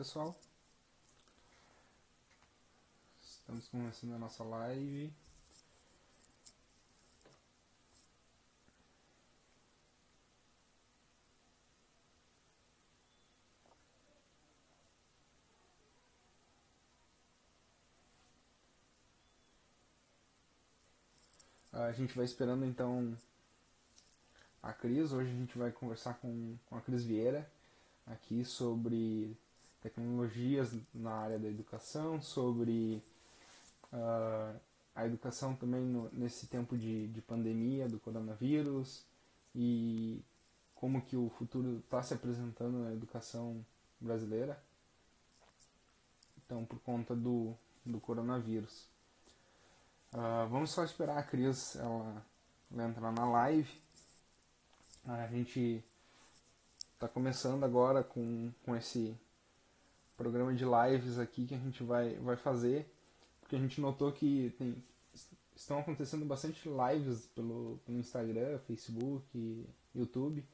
pessoal. Estamos começando a nossa live. A gente vai esperando então a Cris. Hoje a gente vai conversar com, com a Cris Vieira aqui sobre tecnologias na área da educação, sobre uh, a educação também no, nesse tempo de, de pandemia do coronavírus e como que o futuro está se apresentando na educação brasileira. Então, por conta do, do coronavírus. Uh, vamos só esperar a Cris ela, ela entrar na live. A gente está começando agora com, com esse programa de lives aqui que a gente vai, vai fazer, porque a gente notou que tem, estão acontecendo bastante lives pelo, pelo Instagram, Facebook, YouTube,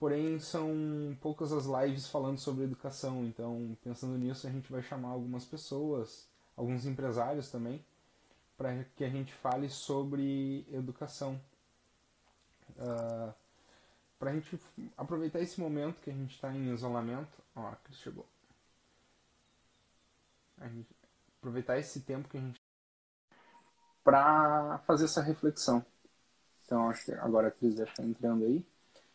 porém são poucas as lives falando sobre educação, então pensando nisso a gente vai chamar algumas pessoas, alguns empresários também, para que a gente fale sobre educação. Uh, para a gente aproveitar esse momento que a gente está em isolamento. Ó, a Cris chegou. A gente, aproveitar esse tempo que a gente para fazer essa reflexão. Então, acho que agora a Cris já está entrando aí.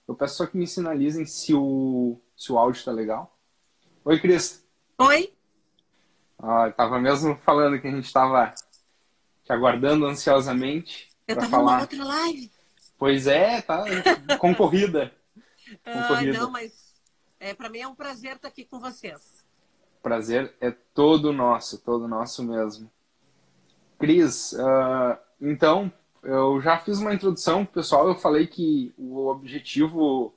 Eu peço só que me sinalizem se o, se o áudio está legal. Oi, Cris. Oi. Ah, tava mesmo falando que a gente estava te aguardando ansiosamente. Eu tava falar. numa outra live. Pois é, tá concorrida. concorrida. Ah, não, mas é, para mim é um prazer estar aqui com vocês. Prazer é todo nosso, todo nosso mesmo. Cris, uh, então, eu já fiz uma introdução pessoal, eu falei que o objetivo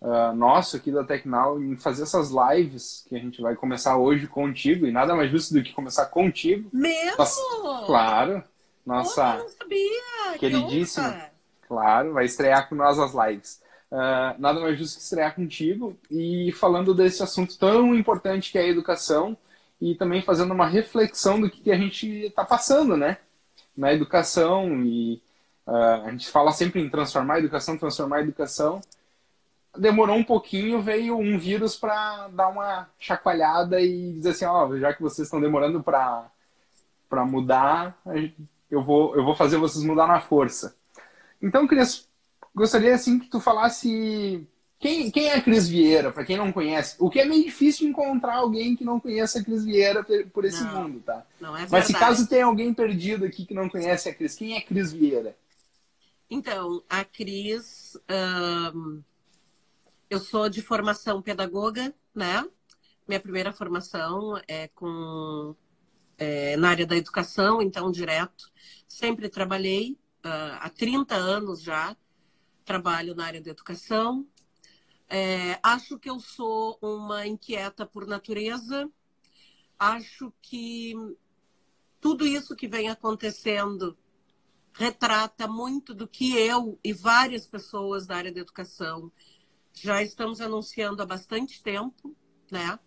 uh, nosso aqui da Tecnal em fazer essas lives que a gente vai começar hoje contigo, e nada mais justo do que começar contigo. Mesmo? Nossa, claro. Nossa Pô, não sabia. queridíssima. Claro, vai estrear com nós as lives. Uh, nada mais justo que estrear contigo e falando desse assunto tão importante que é a educação e também fazendo uma reflexão do que, a gente está passando, né? Na educação e uh, a gente fala sempre em transformar a educação, transformar a educação. Demorou um pouquinho, veio um vírus para dar uma chacoalhada e dizer assim, ó, oh, já que vocês estão demorando para para mudar, eu vou eu vou fazer vocês mudar na força. Então, Cris, gostaria assim que tu falasse quem, quem é a Cris Vieira, para quem não conhece. O que é meio difícil encontrar alguém que não conheça a Cris Vieira por esse não, mundo, tá? Não é verdade. Mas se caso tem alguém perdido aqui que não conhece a Cris, quem é a Cris Vieira? Então, a Cris, um, eu sou de formação pedagoga, né? Minha primeira formação é com é, na área da educação, então direto. Sempre trabalhei uh, há 30 anos já, trabalho na área da educação. É, acho que eu sou uma inquieta por natureza. Acho que tudo isso que vem acontecendo retrata muito do que eu e várias pessoas da área da educação já estamos anunciando há bastante tempo, né?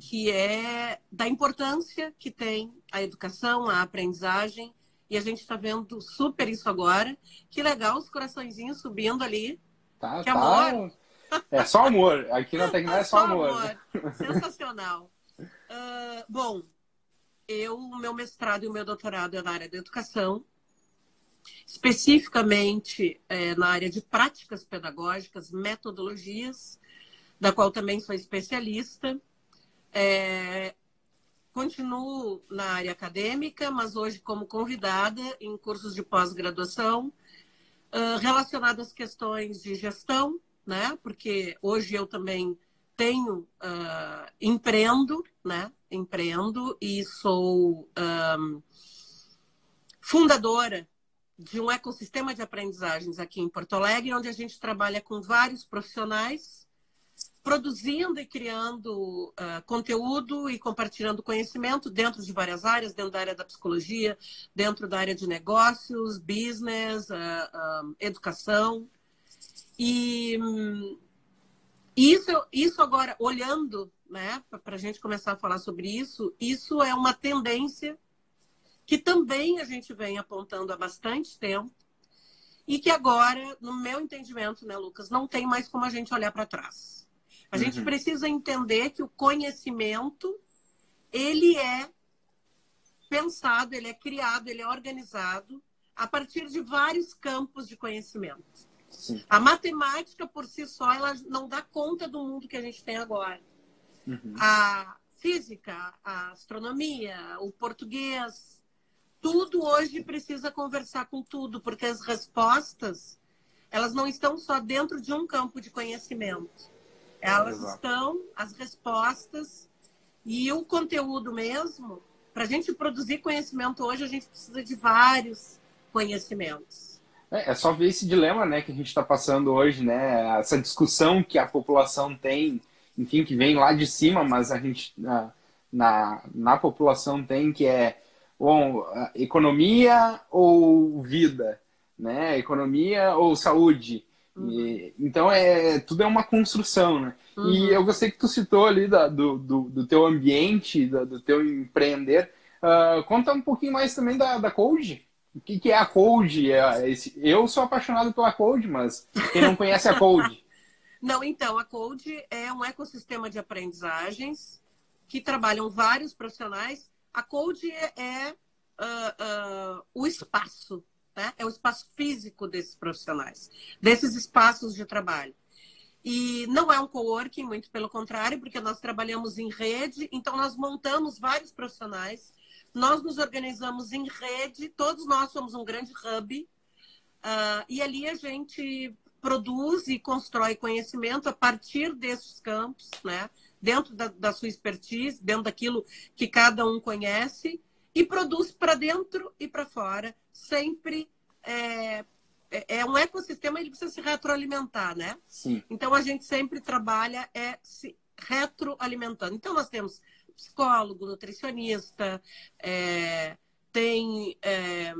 Que é da importância que tem a educação, a aprendizagem e a gente está vendo super isso agora. Que legal os coraçõezinhos subindo ali. Tá, que tá. amor! É só amor. Aqui na Tecno é só, só amor. amor. Sensacional. Uh, bom, eu, o meu mestrado e o meu doutorado é na área da educação, especificamente é, na área de práticas pedagógicas, metodologias, da qual também sou especialista. É, Continuo na área acadêmica, mas hoje como convidada em cursos de pós-graduação uh, relacionados às questões de gestão, né? Porque hoje eu também tenho, uh, empreendo, né? Empreendo e sou um, fundadora de um ecossistema de aprendizagens aqui em Porto Alegre, onde a gente trabalha com vários profissionais produzindo e criando uh, conteúdo e compartilhando conhecimento dentro de várias áreas, dentro da área da psicologia, dentro da área de negócios, business, uh, uh, educação. E um, isso, isso agora, olhando né, para a gente começar a falar sobre isso, isso é uma tendência que também a gente vem apontando há bastante tempo e que agora, no meu entendimento, né, Lucas, não tem mais como a gente olhar para trás. A uhum. gente precisa entender que o conhecimento ele é pensado, ele é criado, ele é organizado a partir de vários campos de conhecimento. Sim. A matemática por si só ela não dá conta do mundo que a gente tem agora. Uhum. A física, a astronomia, o português, tudo hoje precisa conversar com tudo, porque as respostas elas não estão só dentro de um campo de conhecimento. Elas é, estão, as respostas e o conteúdo mesmo. Para a gente produzir conhecimento hoje, a gente precisa de vários conhecimentos. É, é só ver esse dilema né, que a gente está passando hoje, né? Essa discussão que a população tem, enfim, que vem lá de cima, mas a gente na, na, na população tem, que é bom, economia ou vida, né? Economia ou saúde. Uhum. E, então é tudo é uma construção, né? Uhum. E eu gostei que tu citou ali da, do, do, do, teu ambiente, da, do teu empreender. Uh, conta um pouquinho mais também da, da Code. O que, que é a Code? É, é esse... Eu sou apaixonado pela Code, mas quem não conhece a Code? Não, então, a Code é um ecossistema de aprendizagens que trabalham vários profissionais a Code é, é uh, uh, o espaço, né? é o espaço físico desses profissionais, desses espaços de trabalho. E não é um coworking, muito pelo contrário, porque nós trabalhamos em rede, então nós montamos vários profissionais, nós nos organizamos em rede, todos nós somos um grande hub, uh, e ali a gente produz e constrói conhecimento a partir desses campos, né? dentro da, da sua expertise, dentro daquilo que cada um conhece, e produz para dentro e para fora, sempre é, é, é um ecossistema, ele precisa se retroalimentar, né? Sim. Então a gente sempre trabalha é se retroalimentando. Então nós temos psicólogo, nutricionista, é, tem é,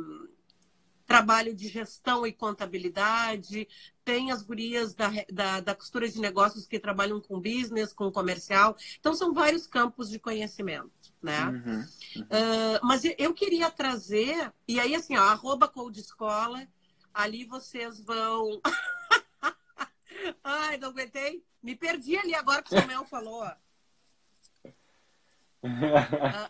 trabalho de gestão e contabilidade, tem as gurias da, da, da, costura de negócios que trabalham com business, com comercial. Então, são vários campos de conhecimento, né? Uhum, uhum. Uh, mas eu queria trazer, e aí, assim, ó, arroba Code Escola, ali vocês vão... Ai, não aguentei. Me perdi ali agora que o Samuel falou, ó.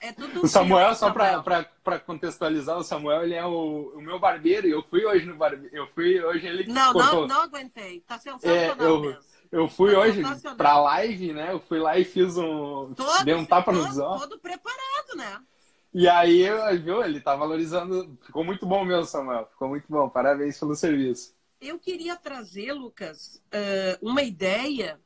É tudo o Samuel, só para contextualizar, o Samuel ele é o, o, meu barbeiro e eu fui hoje no barbeiro. Eu fui hoje ele. Não, não, não aguentei. Tá sensacional é, eu, mesmo. Eu fui tá hoje pra live, né? Eu fui lá e fiz um. Todo, dei um tapa todo, nos olhos. Todo preparado, né? E aí, viu, ele tá valorizando. Ficou muito bom mesmo, Samuel. Ficou muito bom. Parabéns pelo serviço. Eu queria trazer, Lucas, uma ideia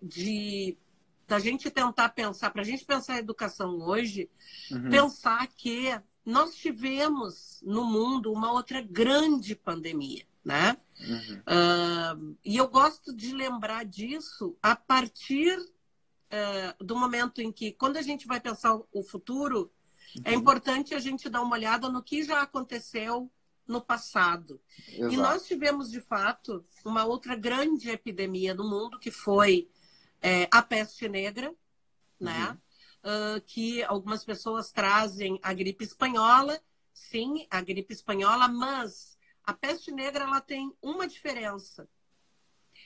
de da gente tentar pensar, para a gente pensar a educação hoje, uhum. pensar que nós tivemos no mundo uma outra grande pandemia, né? Uhum. Uh, e eu gosto de lembrar disso a partir uh, do momento em que, quando a gente vai pensar o futuro, é uhum. é importante a gente dar uma olhada no que já aconteceu no passado. Exato. E nós tivemos, de fato, uma outra grande epidemia no mundo, que foi é, a peste negra, né? Uhum. Uh, que algumas pessoas trazem a gripe espanhola, sim, a gripe espanhola, mas a peste negra ela tem uma diferença.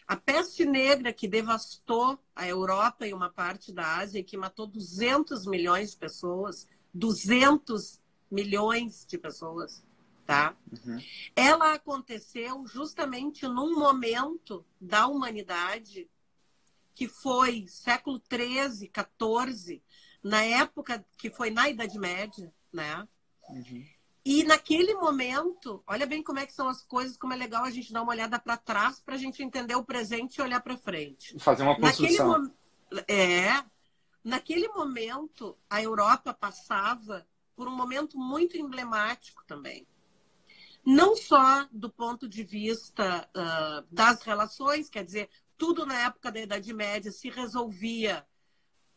A peste negra que devastou a Europa e uma parte da Ásia, que matou 200 milhões de pessoas, 200 milhões de pessoas, tá? Uhum. Ela aconteceu justamente num momento da humanidade que foi século XIII, XIV, na época que foi na Idade Média, né? Uhum. E naquele momento, olha bem como é que são as coisas, como é legal a gente dar uma olhada para trás para a gente entender o presente e olhar para frente. Fazer uma construção. Naquele, é, naquele momento, a Europa passava por um momento muito emblemático também. Não só do ponto de vista uh, das relações, quer dizer, tudo na época da Idade Média se resolvia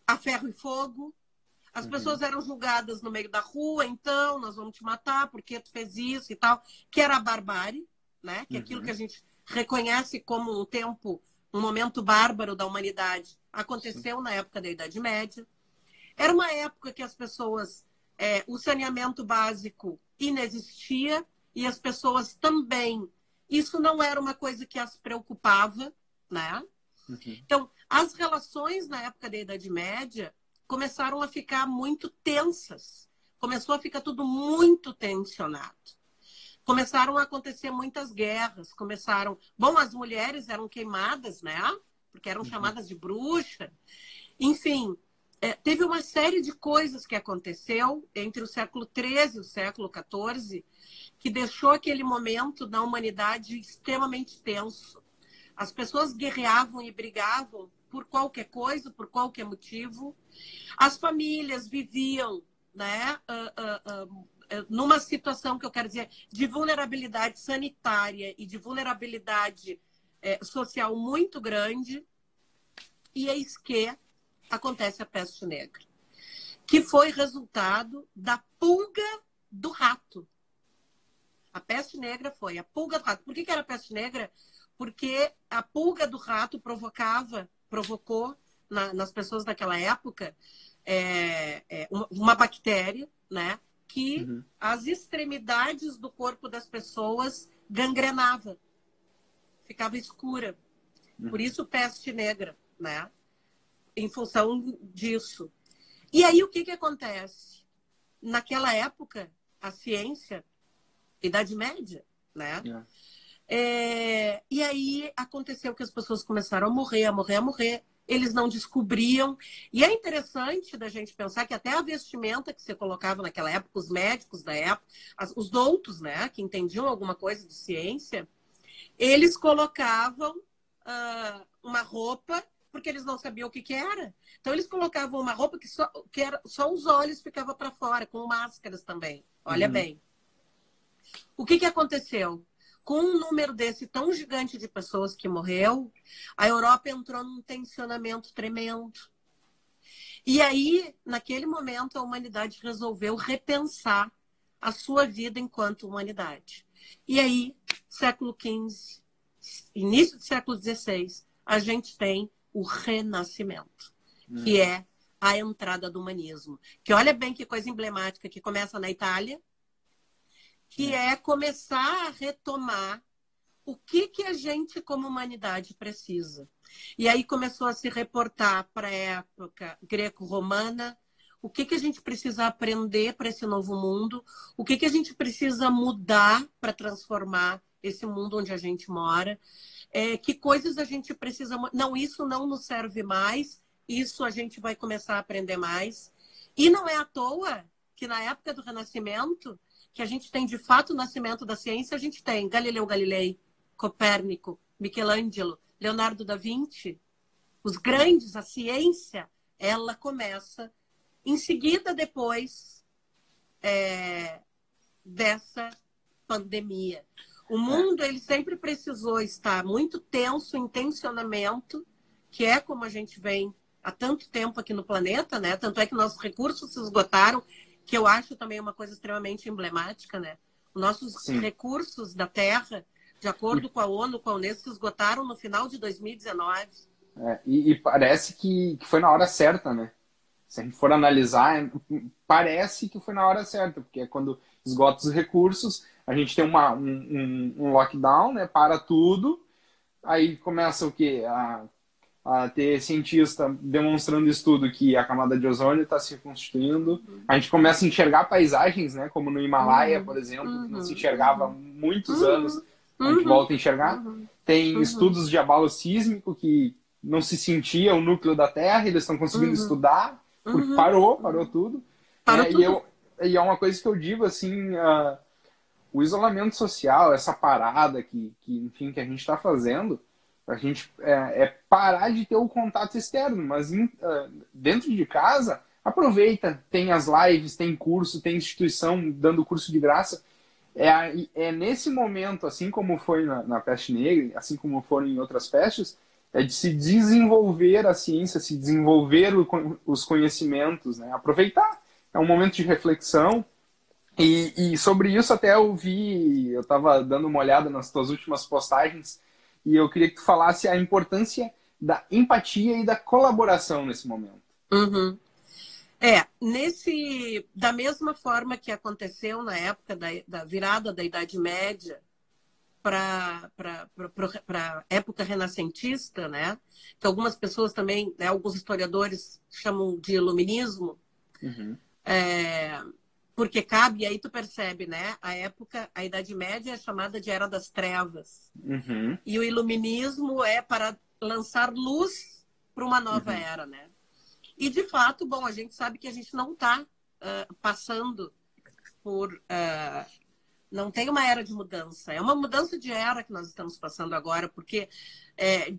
a ferro e fogo. As uhum. pessoas eram julgadas no meio da rua, então nós vamos te matar porque tu fez isso e tal, que era a barbárie, né? Que é aquilo uhum. que a gente reconhece como um tempo um momento bárbaro da humanidade, aconteceu Sim. na época da Idade Média. Era uma época que as pessoas, é, o saneamento básico inexistia e as pessoas também. Isso não era uma coisa que as preocupava, né? Uhum. Então, as relações na época da Idade Média começaram a ficar muito tensas. Começou a ficar tudo muito tensionado. Começaram a acontecer muitas guerras, começaram. Bom, as mulheres eram queimadas, né? Porque eram uhum. chamadas de bruxa. Enfim, é, teve uma série de coisas que aconteceu entre o século XIII e o século XIV que deixou aquele momento na humanidade extremamente tenso. As pessoas guerreavam e brigavam por qualquer coisa, por qualquer motivo. As famílias viviam né, uh, uh, uh, numa situação que eu quero dizer de vulnerabilidade sanitária e de vulnerabilidade é, social muito grande. E eis que acontece a peste negra, que foi resultado da pulga do rato. A peste negra foi a pulga do rato. Por que, que era a peste negra? Porque a pulga do rato provocava provocou na, nas pessoas daquela época é, é, uma, uma, bactéria, né? Que uhum. as extremidades do corpo das pessoas gangrenava, ficava escura. Uhum. Por isso peste negra, né? Em função disso. E aí o que que acontece? Naquela época, a ciência, Idade Média, né? Yeah. É, e aí aconteceu que as pessoas começaram a morrer, a morrer, a morrer. Eles não descobriam. E é interessante da gente pensar que até a vestimenta que você colocava naquela época, os médicos da época, os doutos, né, que entendiam alguma coisa de ciência, eles colocavam uh, uma roupa porque eles não sabiam o que, que era. Então eles colocavam uma roupa que só, que era, só os olhos ficavam para fora, com máscaras também. Olha uhum. bem. O que, que aconteceu? Com um número desse tão gigante de pessoas que morreu, a Europa entrou num tensionamento tremendo. E aí, naquele momento, a humanidade resolveu repensar a sua vida enquanto humanidade. E aí, século XV, início do século XVI, a gente tem o renascimento, hum. que é a entrada do humanismo. Que olha bem que coisa emblemática, que começa na Itália, que é começar a retomar o que, que a gente, como humanidade, precisa. E aí começou a se reportar para a época greco-romana, o que, que a gente precisa aprender para esse novo mundo, o que, que a gente precisa mudar para transformar esse mundo onde a gente mora, é, que coisas a gente precisa. Não, isso não nos serve mais, isso a gente vai começar a aprender mais. E não é à toa que na época do Renascimento que a gente tem de fato o nascimento da ciência, a gente tem Galileu Galilei, Copérnico, Michelangelo, Leonardo da Vinci, os grandes, a ciência, ela começa em seguida depois é, dessa pandemia. O mundo ele sempre precisou estar muito tenso em tensionamento, que é como a gente vem há tanto tempo aqui no planeta, né? Tanto é que nossos recursos se esgotaram que eu acho também uma coisa extremamente emblemática, né? Os nossos Sim. recursos da Terra, de acordo com a ONU, com a Unesco, esgotaram no final de 2019. É, e, e, parece que, que foi na hora certa, né? Se a gente for analisar, parece que foi na hora certa, porque é quando esgota os recursos, a gente tem uma, um, um, um lockdown, né? Para tudo, aí começa o quê? A a ter cientista demonstrando estudo que a camada de ozônio está se constituindo. Uhum. A gente começa a enxergar paisagens, né, como no Himalaia, uhum. por exemplo, que não se uhum. enxergava há muitos anos. A gente volta a enxergar. Tem estudos de abalo sísmico que não se sentia o núcleo da Terra, eles estão conseguindo estudar, porque parou, parou tudo. Parou é, tudo. E, eu, e é uma coisa que eu digo assim, uh, o isolamento social, essa parada que, que enfim, que a gente está fazendo, a gente é, é, parar de ter o contato externo, mas in, uh, dentro de casa, aproveita. Tem as lives, tem curso, tem instituição dando curso de graça. É, é nesse momento, assim como foi na, na peste negra, assim como foram em outras pestes, é de se desenvolver a ciência, se desenvolver o, os conhecimentos, né? aproveitar. É um momento de reflexão. E, e sobre isso até eu vi, eu estava dando uma olhada nas tuas últimas postagens, e eu queria que tu falasse a importância da empatia e da colaboração nesse momento. Uhum. É, nesse. Da mesma forma que aconteceu na época da, da virada da Idade Média para a época renascentista, né? Que algumas pessoas também, né, alguns historiadores chamam de iluminismo. Uhum. É, porque cabe, aí tu percebe, né? A época, a Idade Média é chamada de Era das Trevas. Uhum. E o iluminismo é para lançar luz para uma nova uhum. era, né? E, de fato, bom, a gente sabe que a gente não está uh, passando por. Uh, não tem uma era de mudança. É uma mudança de era que nós estamos passando agora, porque é,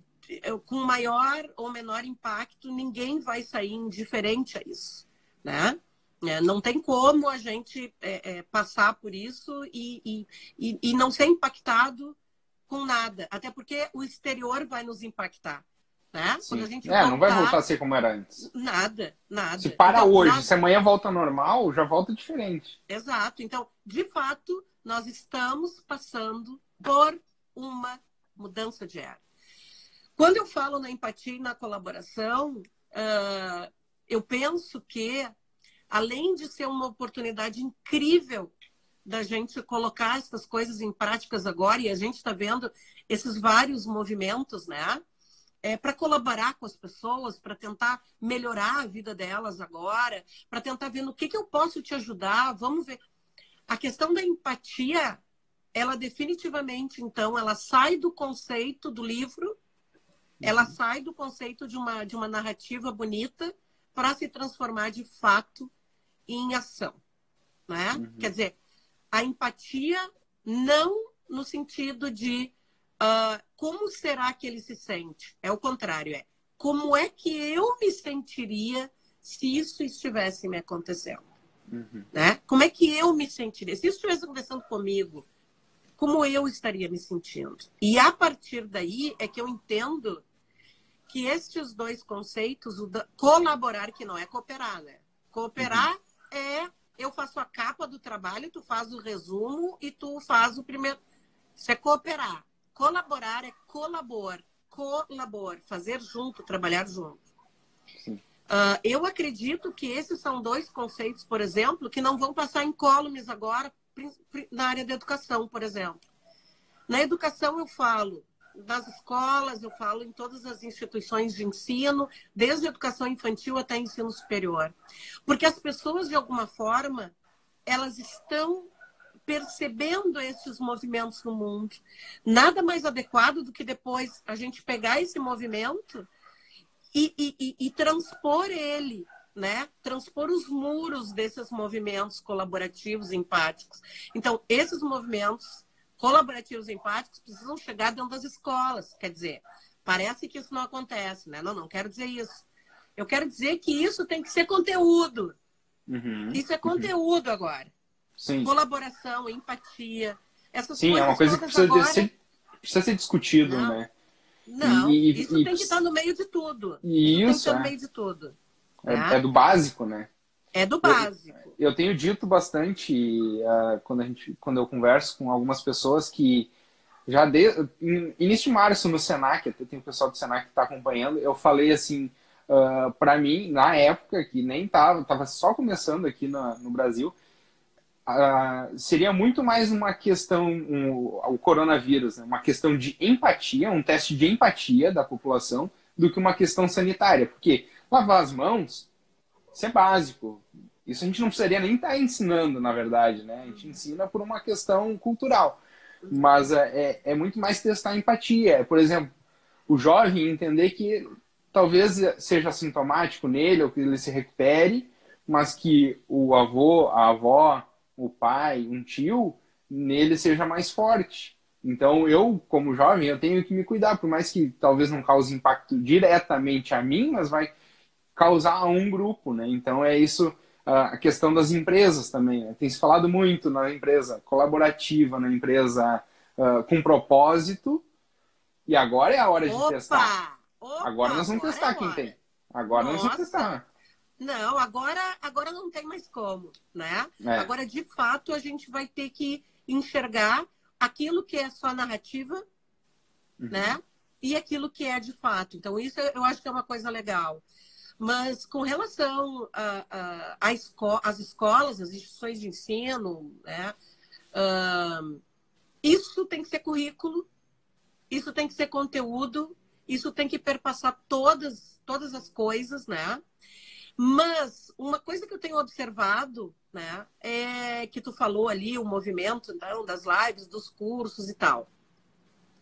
com maior ou menor impacto, ninguém vai sair indiferente a isso. Né? É, não tem como a gente é, é, passar por isso e, e, e não ser impactado com nada. Até porque o exterior vai nos impactar. Né? Quando a gente é, voltar, não vai voltar a ser como era antes. Nada, nada. Se para então, hoje, nada... se amanhã volta normal, já volta diferente. Exato. Então, de fato, nós estamos passando por uma mudança de era. Quando eu falo na empatia e na colaboração, uh, eu penso que, além de ser uma oportunidade incrível da gente colocar essas coisas em práticas agora, e a gente está vendo esses vários movimentos, né? é, para colaborar com as pessoas, para tentar melhorar a vida delas agora, para tentar ver no que, que eu posso te ajudar. Vamos ver. A questão da empatia, ela definitivamente, então, ela sai do conceito do livro, ela uhum. sai do conceito de uma, de uma narrativa bonita para se transformar de fato em ação. Né? Uhum. Quer dizer, a empatia não no sentido de uh, como será que ele se sente? É o contrário, é como é que eu me sentiria se isso estivesse me acontecendo? Uhum. Né? Como é que eu me sentiria? Se isso estivesse acontecendo comigo, como eu estaria me sentindo? E a partir daí é que eu entendo que estes dois conceitos, o colaborar, que não é cooperar, né? Cooperar uhum. É eu faço a capa do trabalho, tu faz o resumo e tu faz o primeiro. Isso é cooperar. Colaborar é colabor, colabor, fazer junto, trabalhar junto. Uh, eu acredito que esses são dois conceitos, por exemplo, que não vão passar incólumes agora na área da educação, por exemplo. Na educação eu falo das escolas, eu falo em todas as instituições de ensino, desde educação infantil até ensino superior. Porque as pessoas, de alguma forma, elas estão percebendo esses movimentos no mundo. Nada mais adequado do que depois a gente pegar esse movimento e, e, e, transpor ele, né? Transpor os muros desses movimentos colaborativos empáticos. Então, esses movimentos colaborativos empáticos precisam chegar dentro das escolas. Quer dizer, parece que isso não acontece, né? Não, não quero dizer isso. Eu quero dizer que isso tem que ser conteúdo. Uhum, isso é uhum. conteúdo uhum. agora. Sim. colaboração, empatia. Essas Sim, é uma coisa que precisa, agora... ser, precisa ser discutido, não, né? Não, e, isso e, tem que estar no meio de tudo. Isso, isso tem que estar é. no meio de tudo. É, né? é, do básico, né? É do básico. Eu, eu tenho dito bastante uh, quando, a gente, quando eu converso com algumas pessoas que já de, início de março no Senac, até tem o pessoal do Senac que está acompanhando, eu falei assim, uh, ah, para mim, na época, que nem estava, estava só começando aqui no, no Brasil, Uh, seria muito mais uma questão, um, o coronavírus, né? uma questão de empatia, um teste de empatia da população, do que uma questão sanitária. Porque lavar as mãos, isso é básico. Isso a gente não precisaria nem estar tá ensinando, na verdade. Né? A gente ensina por uma questão cultural. Mas é, é, é muito mais testar a empatia. Por exemplo, o jovem entender que talvez seja sintomático nele, ou que ele se recupere, mas que o avô, a avó, o pai, um tio, nele seja mais forte. Então, eu, como jovem, eu tenho que me cuidar, por mais que talvez não cause impacto diretamente a mim, mas vai causar a um grupo, né? Então, é isso a questão das empresas também. Né? Tem se falado muito na empresa colaborativa, na empresa uh, com propósito, e agora é a hora opa, de testar. Opa, agora nós vamos testar é quem tem. Agora Nossa. nós vamos testar. Não, agora, agora não tem mais como, né? É. Agora, de fato, a gente vai ter que enxergar aquilo que é só narrativa uhum. né? E aquilo que é de fato. Então, isso eu acho que é uma coisa legal. Mas com relação às esco escolas, as instituições de ensino, né? Uh, isso tem que ser currículo, isso tem que ser conteúdo, isso tem que perpassar todas, todas as coisas, né? Mas uma coisa que eu tenho observado, né, é que tu falou ali o movimento então, das lives, dos cursos e tal.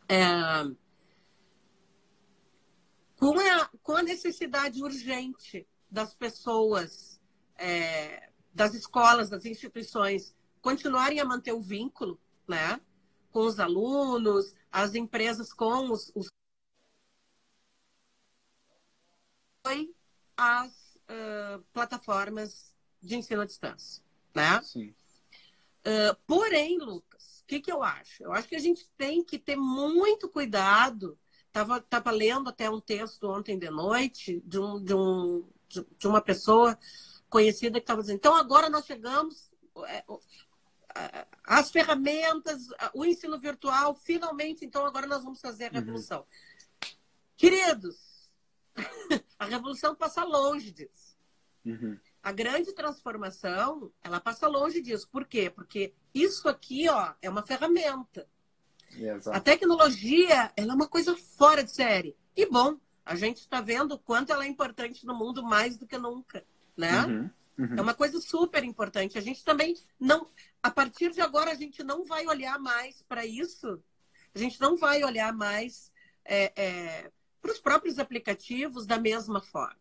É, com, a, com a necessidade urgente das pessoas, é, das escolas, das instituições continuarem a manter o vínculo, né, com os alunos, as empresas com os, os as uh, plataformas de ensino à distância, né? Sim. Uh, porém, Lucas, o que, que eu acho? Eu acho que a gente tem que ter muito cuidado. Estava tava lendo até um texto ontem de noite de, um, de, um, de uma pessoa conhecida que estava dizendo: então agora nós chegamos, é, as ferramentas, o ensino virtual, finalmente, então agora nós vamos fazer a uhum. revolução. Uhum. Queridos, a revolução passa longe disso. Uhum. A grande transformação, ela passa longe disso. Por quê? Porque isso aqui, ó, é uma ferramenta. Exato. A tecnologia, ela é uma coisa fora de série. E bom, a gente está vendo o quanto ela é importante no mundo mais do que nunca, né? Uhum. Uhum. É uma coisa super importante. A gente também não, a partir de agora, a gente não vai olhar mais para isso. A gente não vai olhar mais é, é, para os próprios aplicativos da mesma forma.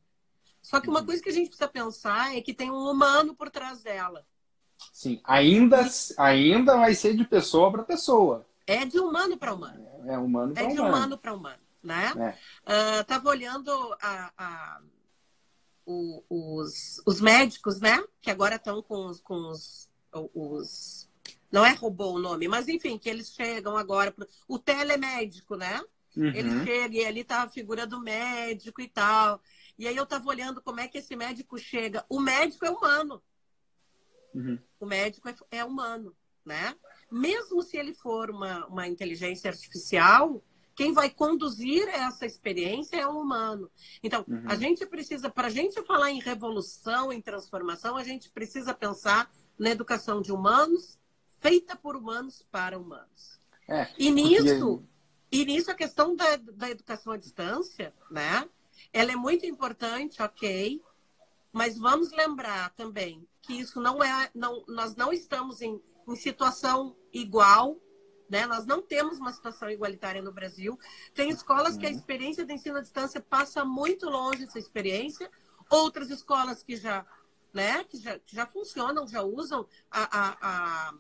Só que uma uhum. coisa que a gente precisa pensar é que tem um humano por trás dela. Sim, ainda, ainda vai ser de pessoa para pessoa. É de humano para humano. É, humano para humano. É de humano para humano, né? É. Uh, tava olhando a, a o, os, os médicos, né? Que agora estão com, os, com os, os, Não é robô o nome, mas enfim, que eles chegam agora. Pro, o telemédico, né? Uhum. Ele chega e ali tá a figura do médico e tal. E aí eu estava olhando como é que esse médico chega. O médico é humano. Uhum. O médico é, é, humano, né? Mesmo se ele for uma, uma inteligência artificial, quem vai conduzir essa experiência é um humano. Então, uhum. a gente precisa, para a gente falar em revolução, em transformação, a gente precisa pensar na educação de humanos, feita por humanos para humanos. É, e nisso, e nisso a questão da, da educação à distância, né? Ela é muito importante, ok, mas vamos lembrar também que isso não é, não, nós não estamos em, em situação igual, né? Nós não temos uma situação igualitária no Brasil. Tem escolas que a experiência de ensino à distância passa muito longe dessa experiência, outras escolas que já, né, que já, que já funcionam, já usam a, a, a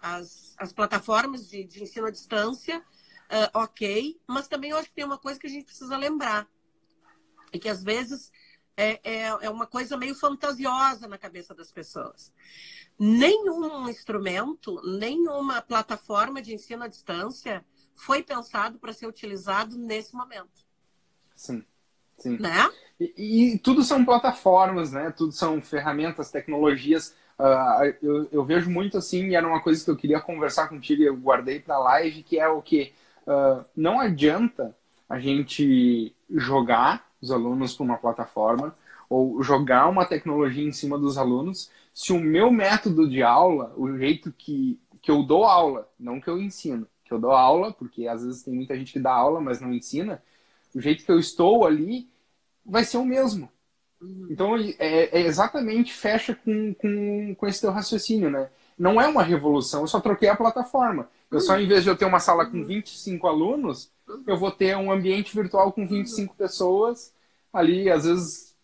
as, as plataformas de, de ensino à distância, uh, ok, mas também eu acho que tem uma coisa que a gente precisa lembrar e que às vezes é, é, é uma coisa meio fantasiosa na cabeça das pessoas. Nenhum instrumento, nenhuma plataforma de ensino à distância foi pensado para ser utilizado nesse momento. Sim. Sim. Né? E, e, tudo são plataformas, né? Tudo são ferramentas, tecnologias. Uh, eu, eu, vejo muito assim, e era uma coisa que eu queria conversar contigo e eu guardei para a live, que é o que uh, não adianta a gente jogar os alunos para uma plataforma ou jogar uma tecnologia em cima dos alunos, se o meu método de aula, o jeito que, que eu dou aula, não que eu ensino, que eu dou aula, porque às vezes tem muita gente que dá aula, mas não ensina, o jeito que eu estou ali vai ser o mesmo. Uhum. Então, é, é exatamente fecha com, com, com esse teu raciocínio, né? Não é uma revolução, eu só troquei a plataforma. Eu só, em vez de eu ter uma sala com 25 alunos, eu vou ter um ambiente virtual com 25 pessoas ali, às vezes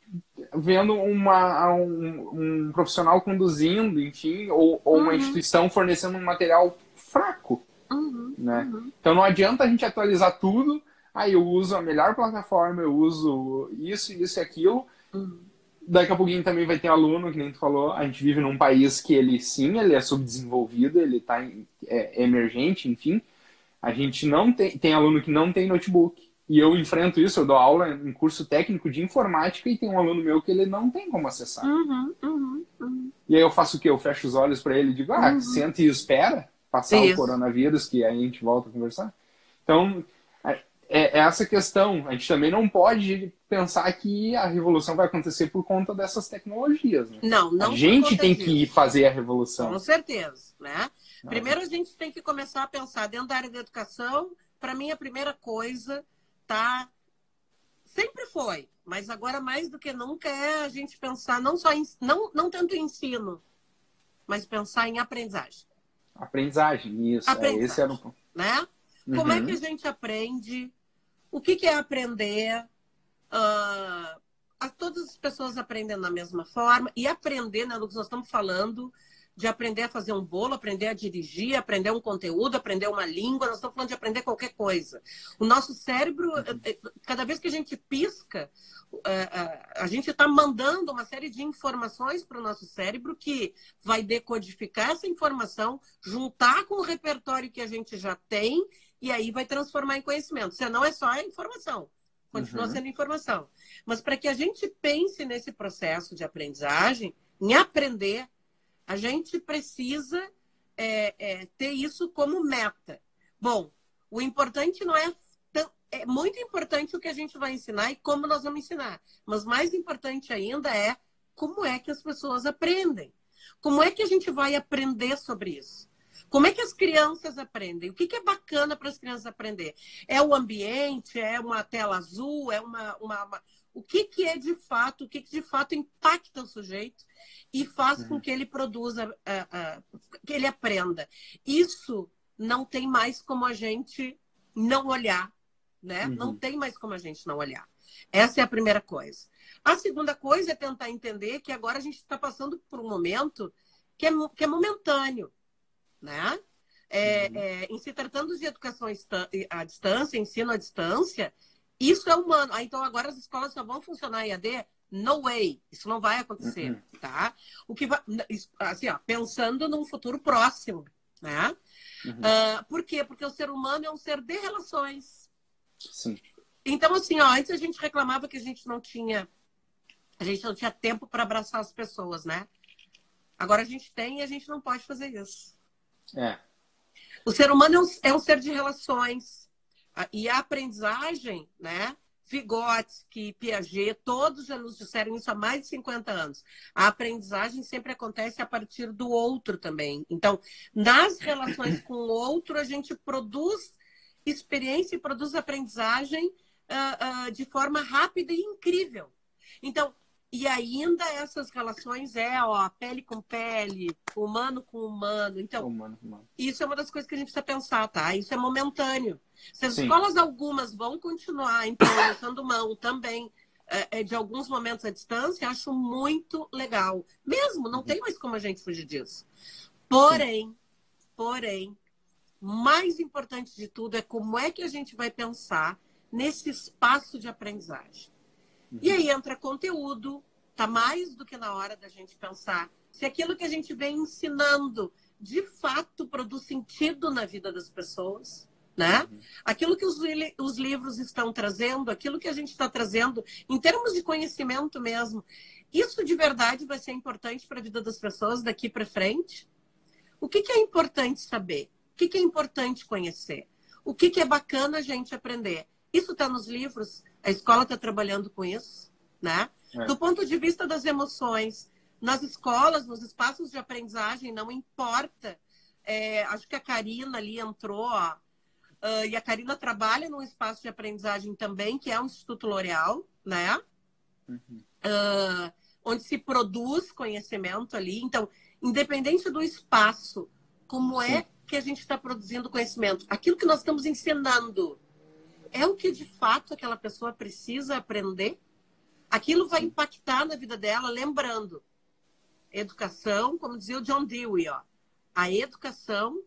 vendo uma, um, um profissional conduzindo, enfim, ou, ou uma uhum. instituição fornecendo um material fraco. Uhum. Né? Uhum. Então não adianta a gente atualizar tudo. Aí ah, eu uso a melhor plataforma, eu uso isso, isso e aquilo. Daqui a pouquinho também vai ter aluno, que nem tu falou, a gente vive num país que ele sim, ele é subdesenvolvido, ele está é, emergente, enfim. A gente não tem, tem aluno que não tem notebook. E eu enfrento isso, eu dou aula em curso técnico de informática e tem um aluno meu que ele não tem como acessar. Uhum, uhum, uhum. E aí eu faço o quê? Eu fecho os olhos para ele e digo, ah, uhum. senta e espera passar isso. o coronavírus, que aí a gente volta a conversar. Então, é, é essa questão. A gente também não pode pensar que a revolução vai acontecer por conta dessas tecnologias. Né? Não, não. A gente tem disso. que fazer a revolução. Com certeza, né? Primeiro a gente tem que começar a pensar dentro da área da educação. Para mim, a primeira coisa tá sempre foi, mas agora mais do que nunca é a gente pensar não só em, não não tanto em ensino, mas pensar em aprendizagem. Aprendizagem, isso. Aprendizagem, é, esse era o... né? Uhum. Como é que a gente aprende? O que, que é aprender? Uh, a todas as pessoas aprendendo da mesma forma e aprender, né, que nós estamos falando de aprender a fazer um bolo, aprender a dirigir, aprender um conteúdo, aprender uma língua, nós estamos falando de aprender qualquer coisa. O nosso cérebro, uhum. eh, eh, cada vez que a gente pisca, eh, a gente está mandando uma série de informações para o nosso cérebro que vai decodificar essa informação, juntar com o repertório que a gente já tem e aí vai transformar em conhecimento. Senão é só informação. Continua uhum. sendo informação. Mas para que a gente pense nesse processo de aprendizagem, em aprender, a gente precisa é, é, ter isso como meta. Bom, o importante não é. É muito importante o que a gente vai ensinar e como nós vamos ensinar. Mas mais importante ainda é como é que as pessoas aprendem. Como é que a gente vai aprender sobre isso? Como é que as crianças aprendem? O que, que é bacana para as crianças aprender? É o ambiente? É uma tela azul? É uma, uma, uma... O que, que é de fato? O que, que de fato impacta o sujeito e faz uhum. com que ele produza, uh, uh, que ele aprenda? Isso não tem mais como a gente não olhar, né? Uhum. Não tem mais como a gente não olhar. Essa é a primeira coisa. A segunda coisa é tentar entender que agora a gente está passando por um momento que é, que é momentâneo né? É, uhum. é, em se tratando de educação à distância, ensino à distância, isso é humano. Ah, então agora as escolas só vão funcionar em AD? No way, isso não vai acontecer, uhum. tá? O que vai, assim, ó, pensando num futuro próximo, né? Uhum. Uh, por quê? Porque o ser humano é um ser de relações. Sim. Então, assim, ó, antes a gente reclamava que a gente não tinha, a gente não tinha tempo para abraçar as pessoas, né? Agora a gente tem e a gente não pode fazer isso. É. O ser humano é um, é um ser de relações. E a aprendizagem, né? Vygotsky, Piaget, todos já nos disseram isso há mais de 50 anos. A aprendizagem sempre acontece a partir do outro também. Então, nas relações com o outro, a gente produz experiência e produz aprendizagem uh, uh, de forma rápida e incrível. Então, e ainda essas relações é, ó, pele com pele, humano com humano. Então, humano, humano. isso é uma das coisas que a gente precisa pensar, tá? Isso é momentâneo. Se as Sim. escolas algumas vão continuar implementando mão também é, é, de alguns momentos à distância, acho muito legal. Mesmo, não uhum. tem mais como a gente fugir disso. Porém, Sim. porém, mais importante de tudo é como é que a gente vai pensar nesse espaço de aprendizagem. E aí entra conteúdo, tá mais do que na hora da gente pensar se aquilo que a gente vem ensinando de fato produz sentido na vida das pessoas, né? Uhum. Aquilo que os, os livros estão trazendo, aquilo que a gente está trazendo, em termos de conhecimento mesmo, isso de verdade vai ser importante para a vida das pessoas daqui para frente? O que, que, é importante saber? O que, que é importante conhecer? O que, que é bacana a gente aprender? Isso está nos livros, a escola está trabalhando com isso, né? É. Do ponto de vista das emoções, nas escolas, nos espaços de aprendizagem, não importa. É, acho que a Karina ali entrou, ó, uh, e a Karina trabalha num espaço de aprendizagem também, que é o Instituto L'Oréal, né? Uhum. Uh, onde se produz conhecimento ali. Então, independente do espaço, como Sim. é que a gente está produzindo conhecimento? Aquilo que nós estamos ensinando é o que de fato aquela pessoa precisa aprender? Aquilo vai impactar na vida dela, lembrando. Educação, como dizia o John Dewey, ó, a educação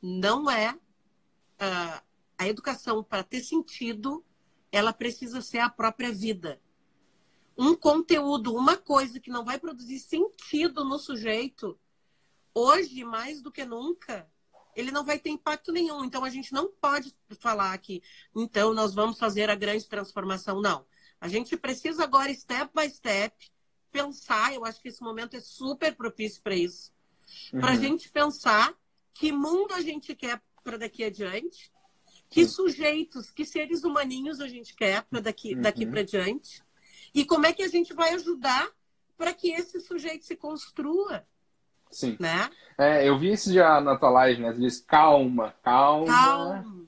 não é uh, a educação para ter sentido, ela precisa ser a própria vida. Um conteúdo, uma coisa que não vai produzir sentido no sujeito, hoje mais do que nunca, ele não vai ter impacto nenhum. Então a gente não pode falar que então nós vamos fazer a grande transformação, não. A gente precisa agora, step by step, pensar. Eu acho que esse momento é super propício para isso. Uhum. Para a gente pensar que mundo a gente quer para daqui adiante, Que Sim. sujeitos, que seres humaninhos a gente quer para daqui, uhum. daqui para diante? E como é que a gente vai ajudar para que esse sujeito se construa? Sim. Né? É, eu vi isso já na tua live, né? Diz, calma, calma. Calma.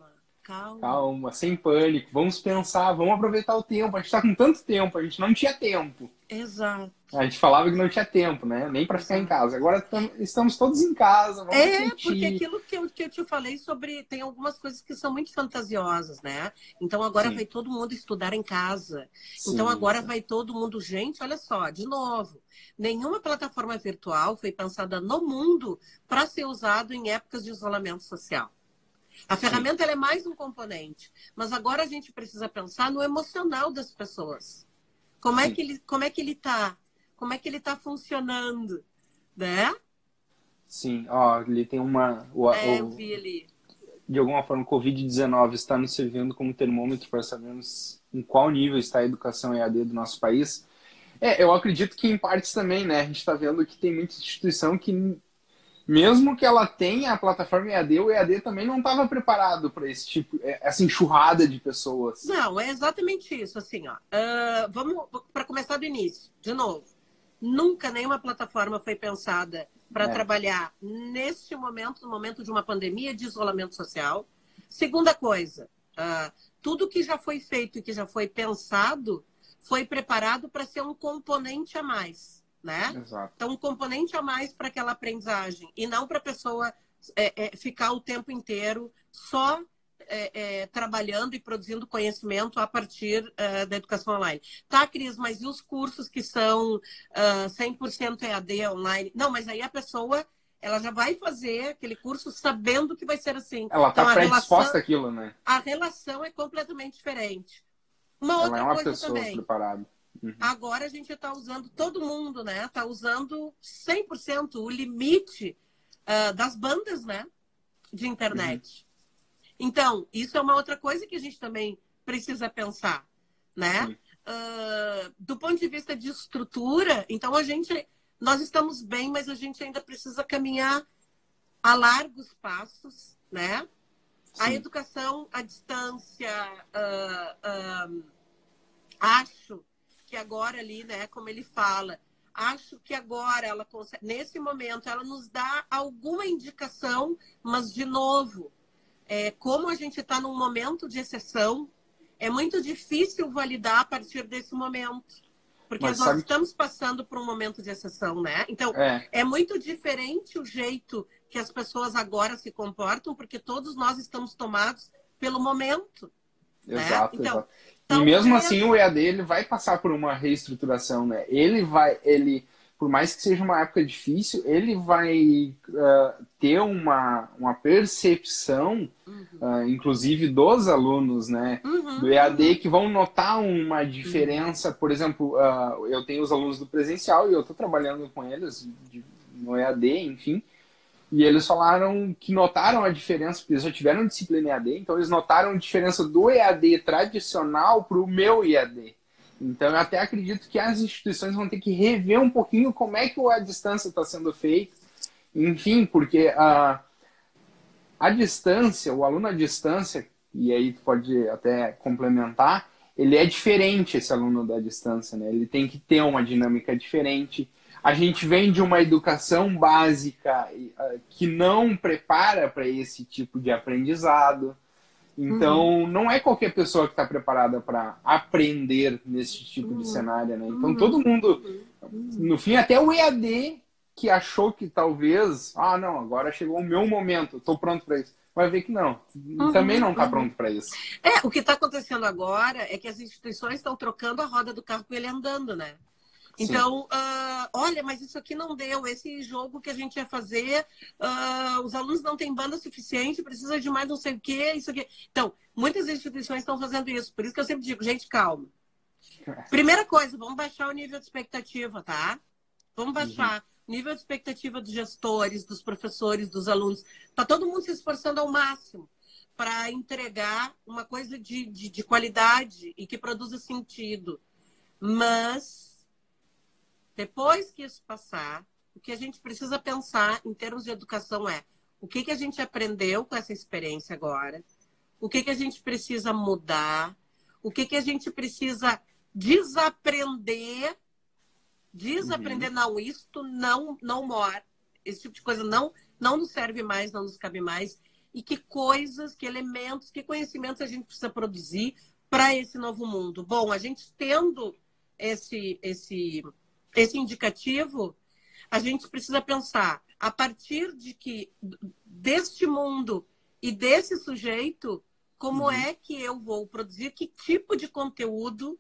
Calma. Calma, sem pânico. Vamos pensar, vamos aproveitar o tempo. A gente está com tanto tempo, a gente não tinha tempo. Exato. A gente falava que não tinha tempo, né? Nem para ficar em casa. Agora estamos todos em casa. É, sentir. porque aquilo que eu, que eu te falei sobre. Tem algumas coisas que são muito fantasiosas, né? Então agora Sim. vai todo mundo estudar em casa. Sim. Então agora vai todo mundo. Gente, olha só, de novo. Nenhuma plataforma virtual foi pensada no mundo para ser usado em épocas de isolamento social. A ferramenta é mais um componente, mas agora a gente precisa pensar no emocional das pessoas. Como é que ele, como é que ele está? Como é que ele está funcionando, né? Sim, ó, ele tem uma. O, é, ali. De alguma forma, o Covid-19 está nos servindo como termômetro para sabermos em qual nível está a educação EAD do nosso país. É, eu acredito que em partes também, né? A gente está vendo que tem muita instituição que mesmo que ela tenha a plataforma EAD, o EAD também não estava preparado para esse tipo, é, essa enxurrada de pessoas. Não, é exatamente isso. Assim, ó, uh, vamos para começar do início, de novo. Nunca nenhuma plataforma foi pensada para é. trabalhar neste momento, no momento de uma pandemia de isolamento social. Segunda coisa, uh, tudo que já foi feito e que já foi pensado foi preparado para ser um componente a mais né? Exato. Então, um componente a mais para aquela aprendizagem e não para a pessoa é, é, ficar o tempo inteiro só é, é trabalhando e produzindo conhecimento a partir é, da educação online. Tá, Cris, mas e os cursos que são uh, ah, 100% EAD online? Não, mas aí a pessoa ela já vai fazer aquele curso sabendo que vai ser assim. Ela está então, predisposta àquilo, né? A relação é completamente diferente. Uma ela outra é uma coisa pessoa também. preparada. Uhum. Agora a gente está usando, todo mundo, né? Está usando 100% o limite uh, das bandas, né? De internet. Uhum. Então, isso é uma outra coisa que a gente também precisa pensar, né? Uh, do ponto de vista de estrutura, então a gente, nós estamos bem, mas a gente ainda precisa caminhar a largos passos, né? Sim. A educação à distância, uh, acho que agora ali, né, como ele fala, acho que agora ela consegue, nesse momento ela nos dá alguma indicação, mas de novo, é, como a gente está num momento de exceção, é muito difícil validar a partir desse momento. Porque mas nós sabe... estamos passando por um momento de exceção, né? Então, é. é muito diferente o jeito que as pessoas agora se comportam, porque todos nós estamos tomados pelo momento. Exato, né? então, exato. Então, e mesmo assim o EAD ele vai passar por uma reestruturação, né? Ele vai, ele, por mais que seja uma época difícil, ele vai uh, ter uma, uma percepção, uhum. uh, inclusive dos alunos, né? Uhum, do EAD uhum. que vão notar uma diferença. Por exemplo, uh, eu tenho os alunos do presencial e eu estou trabalhando com eles de, no EAD, enfim. E eles falaram que notaram a diferença, porque eles já tiveram disciplina EAD, então eles notaram a diferença do EAD tradicional para o meu EAD. Então eu até acredito que as instituições vão ter que rever um pouquinho como é que a distância está sendo feita. Enfim, porque a, a distância, o aluno à distância, e aí tu pode até complementar, ele é diferente esse aluno da distância, né? Ele tem que ter uma dinâmica diferente a gente vem de uma educação básica ah, que não prepara para esse tipo de aprendizado. Então, uhum. não é qualquer pessoa que está preparada para aprender nesse tipo uhum. de cenário, né? Então, uhum. todo mundo, no fim, até o EAD que achou que talvez, ah, não, agora chegou o meu momento, estou pronto para isso. Vai ver que não, uhum. também não está pronto para isso. É, o que está acontecendo agora é que as instituições estão trocando a roda do carro com ele andando, né? Então, uh, olha, mas isso aqui não deu. Esse jogo que a gente ia fazer, uh, os alunos não têm banda suficiente, precisa de mais não sei o quê, isso aqui. Então, muitas instituições estão fazendo isso. Por isso que eu sempre digo, gente, calma. Primeira coisa, vamos baixar o nível de expectativa, tá? Vamos baixar uhum. o nível de expectativa dos gestores, dos professores, dos alunos. Tá todo mundo se esforçando ao máximo para entregar uma coisa de, de, de qualidade e que produza sentido. Mas depois que isso passar, o que a gente precisa pensar em termos de educação é o que, que a gente aprendeu com essa experiência agora, o que, que a gente precisa mudar, o que, que a gente precisa desaprender. Desaprender, uhum. não, isto não, não mora. Esse tipo de coisa não, não nos serve mais, não nos cabe mais. E que coisas, que elementos, que conhecimentos a gente precisa produzir para esse novo mundo. Bom, a gente tendo esse, esse, esse indicativo, a gente precisa pensar a partir de que deste mundo e desse sujeito, como uhum. é que eu vou produzir, que tipo de conteúdo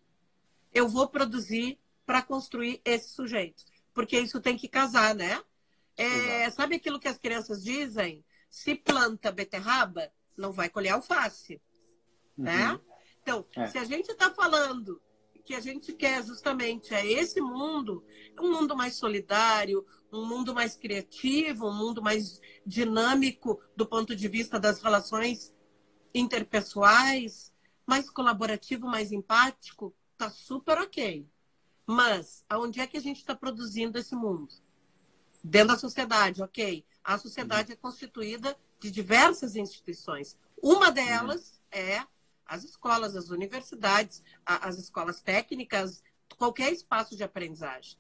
eu vou produzir para construir esse sujeito. Porque isso tem que casar, né? É, sabe aquilo que as crianças dizem? Se planta beterraba, não vai colher alface. Né? Uhum. Né? Então, é. se a gente está falando que a gente quer justamente é esse mundo, um mundo mais solidário, um mundo mais criativo, um mundo mais dinâmico do ponto de vista das relações interpessoais, mais colaborativo, mais empático, tá super ok. Mas aonde é que a gente está produzindo esse mundo? Dentro da sociedade, ok. A sociedade é constituída de diversas instituições. Uma delas uhum. é as escolas, as universidades, as escolas técnicas, qualquer espaço de aprendizagem.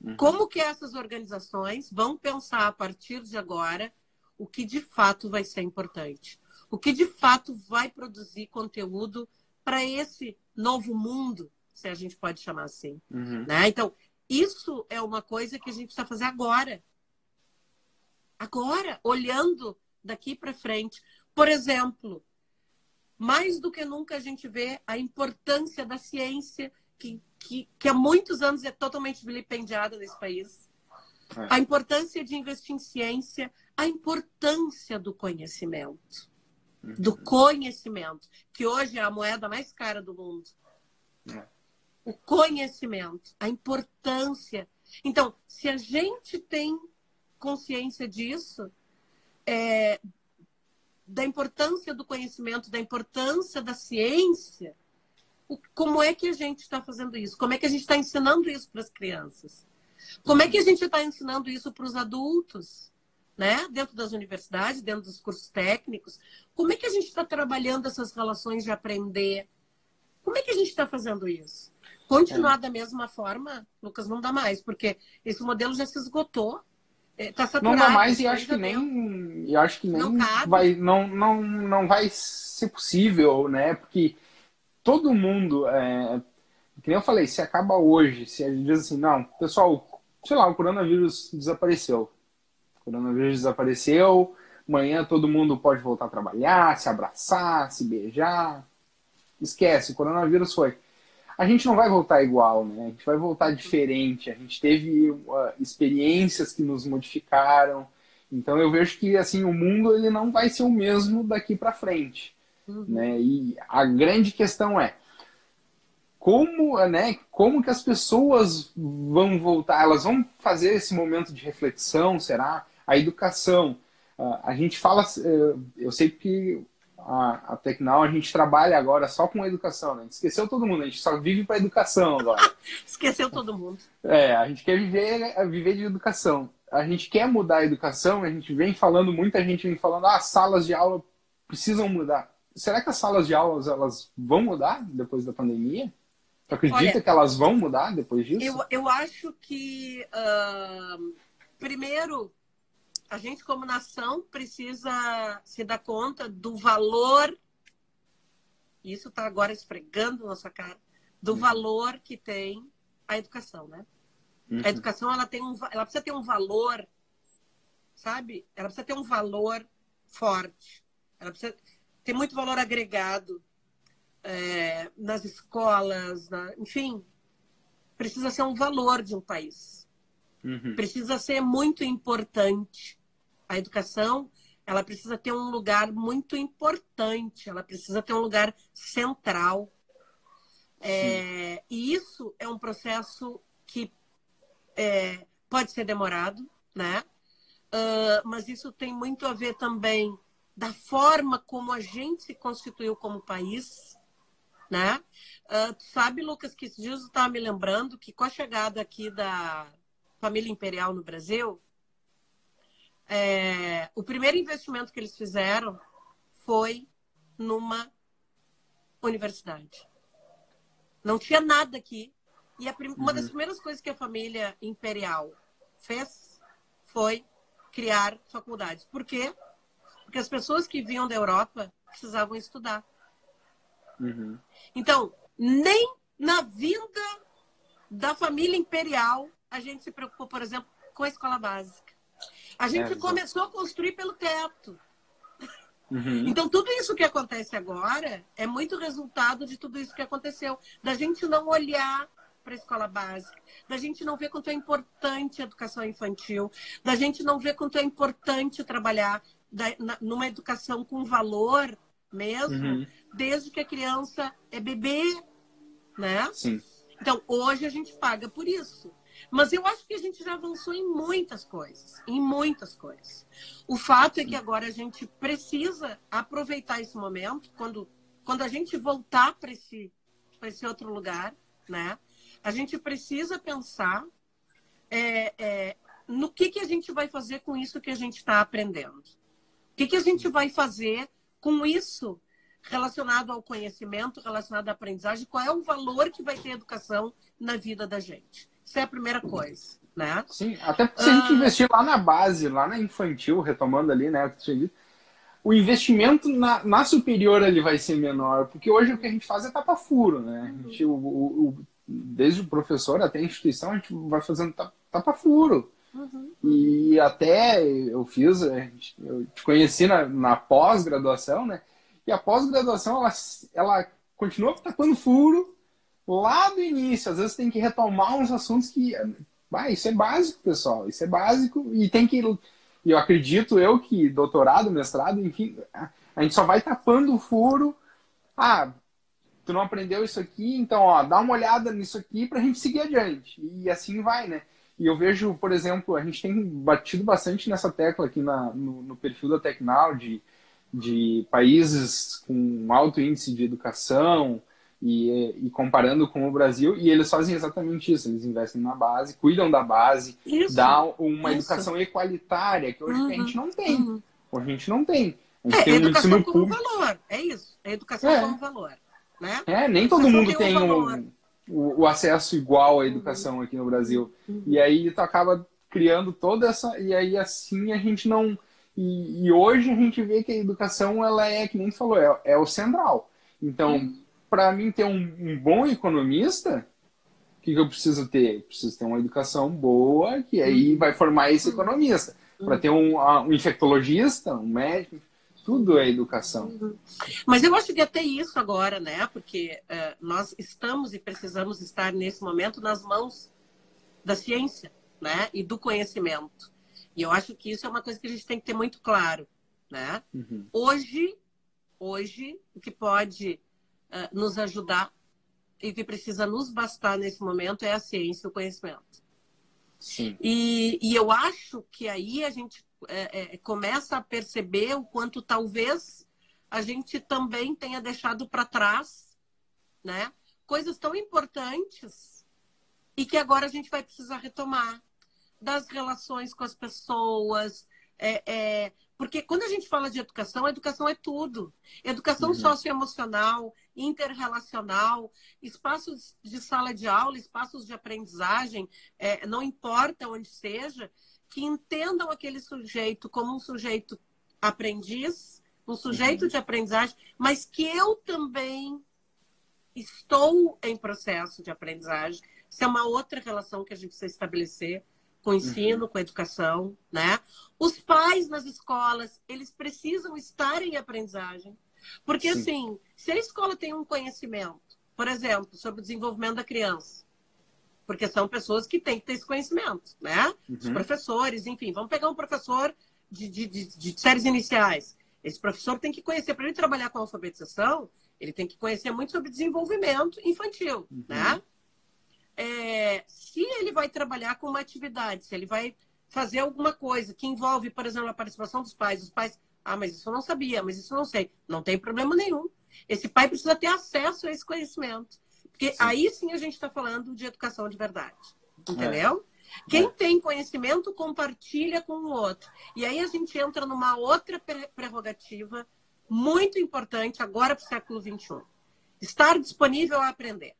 Uhum. Como que essas organizações vão pensar a partir de agora o que de fato vai ser importante? O que de fato vai produzir conteúdo para esse novo mundo, se a gente pode chamar assim. Uhum. Né? Então, isso é uma coisa que a gente precisa fazer agora. Agora, olhando daqui para frente. Por exemplo, mais do que nunca a gente vê a importância da ciência que, que, que há muitos anos é totalmente vilipendiada nesse país. É. A importância de investir em ciência, a importância do conhecimento. Uhum. Do conhecimento, que hoje é a moeda mais cara do mundo. É. O conhecimento, a importância. Então, se a gente tem consciência disso, é, da importância do conhecimento, da importância da ciência, como é que a gente está fazendo isso? Como é que a gente está ensinando isso para as crianças? Como é que a gente está ensinando isso para os adultos? Né? Dentro das universidades, dentro dos cursos técnicos. Como é que a gente está trabalhando essas relações de aprender? Como é que a gente está fazendo isso? Continuar é. da mesma forma, Lucas, não dá mais, porque esse modelo já se esgotou. É, tá não dá mais e acho que nem, acho que nem não vai, não, não, não vai ser possível, né? Porque todo mundo, é, que nem eu falei, se acaba hoje, se a gente diz assim, não, pessoal, sei lá, o coronavírus desapareceu. O coronavírus desapareceu, amanhã todo mundo pode voltar a trabalhar, se abraçar, se beijar. Esquece, o coronavírus foi. A gente não vai voltar igual, né? A gente vai voltar diferente. A gente teve uh, experiências que nos modificaram. Então eu vejo que assim o mundo ele não vai ser o mesmo daqui para frente. Uhum. Né? E a grande questão é como, né, como que as pessoas vão voltar? Elas vão fazer esse momento de reflexão? Será? A educação. Uh, a gente fala, uh, eu sei que a, a Tecnal a gente trabalha agora só com educação, né? A gente esqueceu todo mundo, a gente só vive para educação agora. esqueceu todo mundo. É, a gente quer viver, viver de educação. A gente quer mudar a educação, a gente vem falando, muita gente vem falando, ah, salas de aula precisam mudar será que as salas de aulas elas vão mudar depois da pandemia? Tu acredita Olha, que elas vão mudar depois disso? Eu, eu acho que, uh, primeiro, a gente como nação precisa se dar conta do valor, isso está agora esfregando na nossa cara, do uhum. valor que tem a educação, né? Uhum. A educação, ela, tem um, ela precisa ter um valor, sabe? Ela precisa ter um valor forte. Ela precisa tem muito valor agregado é, nas escolas, na, enfim, precisa ser um valor de um país. Uhum. Precisa ser muito importante. A educação, ela precisa ter um lugar muito importante, ela precisa ter um lugar central. É, e isso é um processo que é, pode ser demorado, né? Uh, mas isso tem muito a ver também da forma como a gente se constituiu como país, né? Uh, sabe, Lucas, que esses dias eu estava me lembrando que com a chegada aqui da família imperial no Brasil, é, o primeiro investimento que eles fizeram foi numa universidade. Não tinha nada aqui. E prim... uhum. uma das uhum. primeiras coisas que a família imperial fez foi criar faculdades. Por quê? Porque as pessoas que vinham da Europa precisavam estudar. Uhum. Então, nem na vinda da família imperial a gente se preocupou, por exemplo, com a escola básica. A gente é, começou a construir pelo teto. Uhum. Então, tudo isso que acontece agora é muito resultado de tudo isso que aconteceu. Da gente não olhar para a escola básica, da gente não ver quanto é importante a educação infantil, da gente não ver quanto é importante trabalhar da, na, numa educação com valor mesmo, uhum. desde que a criança é bebê, né? Sim. Então, hoje a gente paga por isso. Mas eu acho que a gente já avançou em muitas coisas, em muitas coisas. O fato é que agora a gente precisa aproveitar esse momento, quando, quando a gente voltar para esse, esse outro lugar, né? A gente precisa pensar é, é, no que, que a gente vai fazer com isso que a gente está aprendendo. O que, que a gente vai fazer com isso relacionado ao conhecimento, relacionado à aprendizagem, qual é o valor que vai ter a educação na vida da gente. Isso é a primeira coisa, né? Sim, até se a gente ah. investir lá na base, lá na infantil, retomando ali, né, o investimento na, na superior ele vai ser menor, porque hoje o que a gente faz é tapa furo, né? Gente, o, o, desde o professor até a instituição, a gente vai fazendo tapa furo. Uhum. E até eu fiz, eu te conheci na, na pós-graduação, né? E a pós-graduação, ela, ela continua tapando furo lá do início. Às vezes tem que retomar uns assuntos que. Vai, isso é básico, pessoal. Isso é básico. E tem que. Eu acredito eu que doutorado, mestrado, enfim, a gente só vai tapando o furo. Ah, tu não aprendeu isso aqui, então, ó, dá uma olhada nisso aqui pra gente seguir adiante. E assim vai, né? E eu vejo, por exemplo, a gente tem batido bastante nessa tecla aqui na, no, no perfil da Tecnal de, de países com alto índice de educação, e, e, comparando com o Brasil, e eles fazem exatamente isso, eles investem na base, cuidam da base, isso, dá uma isso. educação equalitária, que hoje uhum, a gente não tem. Uhum. Hoje a gente não tem. A gente é, tem um educação como público. valor, é isso. É educação é. como valor. Né? É, nem todo mundo tem, um o, o, o, acesso igual à educação uhum. aqui no Brasil. Uhum. E aí tu acaba criando toda essa. E aí assim a gente não. E, e, hoje a gente vê que a educação, ela é, que nem tu falou, é, é o central. Então, uhum para mim ter um, um, bom economista, o que, que, eu preciso ter? Eu preciso ter uma educação boa, que aí uhum. vai formar esse uhum. economista. Para ter um, um, infectologista, um médico, tudo é educação. Uhum. Mas eu acho que até isso agora, né? Porque uh, nós estamos e precisamos estar nesse momento nas mãos da ciência, né? E do conhecimento. E eu acho que isso é uma coisa que a gente tem que ter muito claro, né? Uhum. Hoje, hoje, o que pode uh, nos ajudar e que precisa nos bastar nesse momento é a ciência e o conhecimento. Sim. E, e eu acho que aí a gente é, é, começa a perceber o quanto talvez a gente também tenha deixado para trás, né? Coisas tão importantes e que agora a gente vai precisar retomar das relações com as pessoas, é, é, porque quando a gente fala de educação, a educação é tudo. Educação uhum. socioemocional, interrelacional, espaços de sala de aula, espaços de aprendizagem, é, não importa onde seja, que entendam aquele sujeito como um sujeito aprendiz, um sujeito uhum. de aprendizagem, mas que eu também estou em processo de aprendizagem. Isso é uma outra relação que a gente precisa estabelecer com o ensino, uhum. com a educação, né? Os pais nas escolas, eles precisam estar em aprendizagem. Porque, Sim. assim, se a escola tem um conhecimento, por exemplo, sobre o desenvolvimento da criança, porque são pessoas que têm que ter esse conhecimento, né? Uhum. Os professores, enfim, vamos pegar um professor de, de, de, de séries iniciais. Esse professor tem que conhecer, para ele trabalhar com alfabetização, ele tem que conhecer muito sobre desenvolvimento infantil, uhum. né? É, se ele vai trabalhar com uma atividade, se ele vai fazer alguma coisa que envolve, por exemplo, a participação dos pais, os pais, ah, mas isso eu não sabia, mas isso eu não sei. Não tem problema nenhum. Esse pai precisa ter acesso a esse conhecimento. Porque sim. aí sim a gente está falando de educação de verdade. Entendeu? É. Quem é. tem conhecimento compartilha com o outro. E aí a gente entra numa outra prerrogativa muito importante agora para o século XXI. Estar disponível a aprender.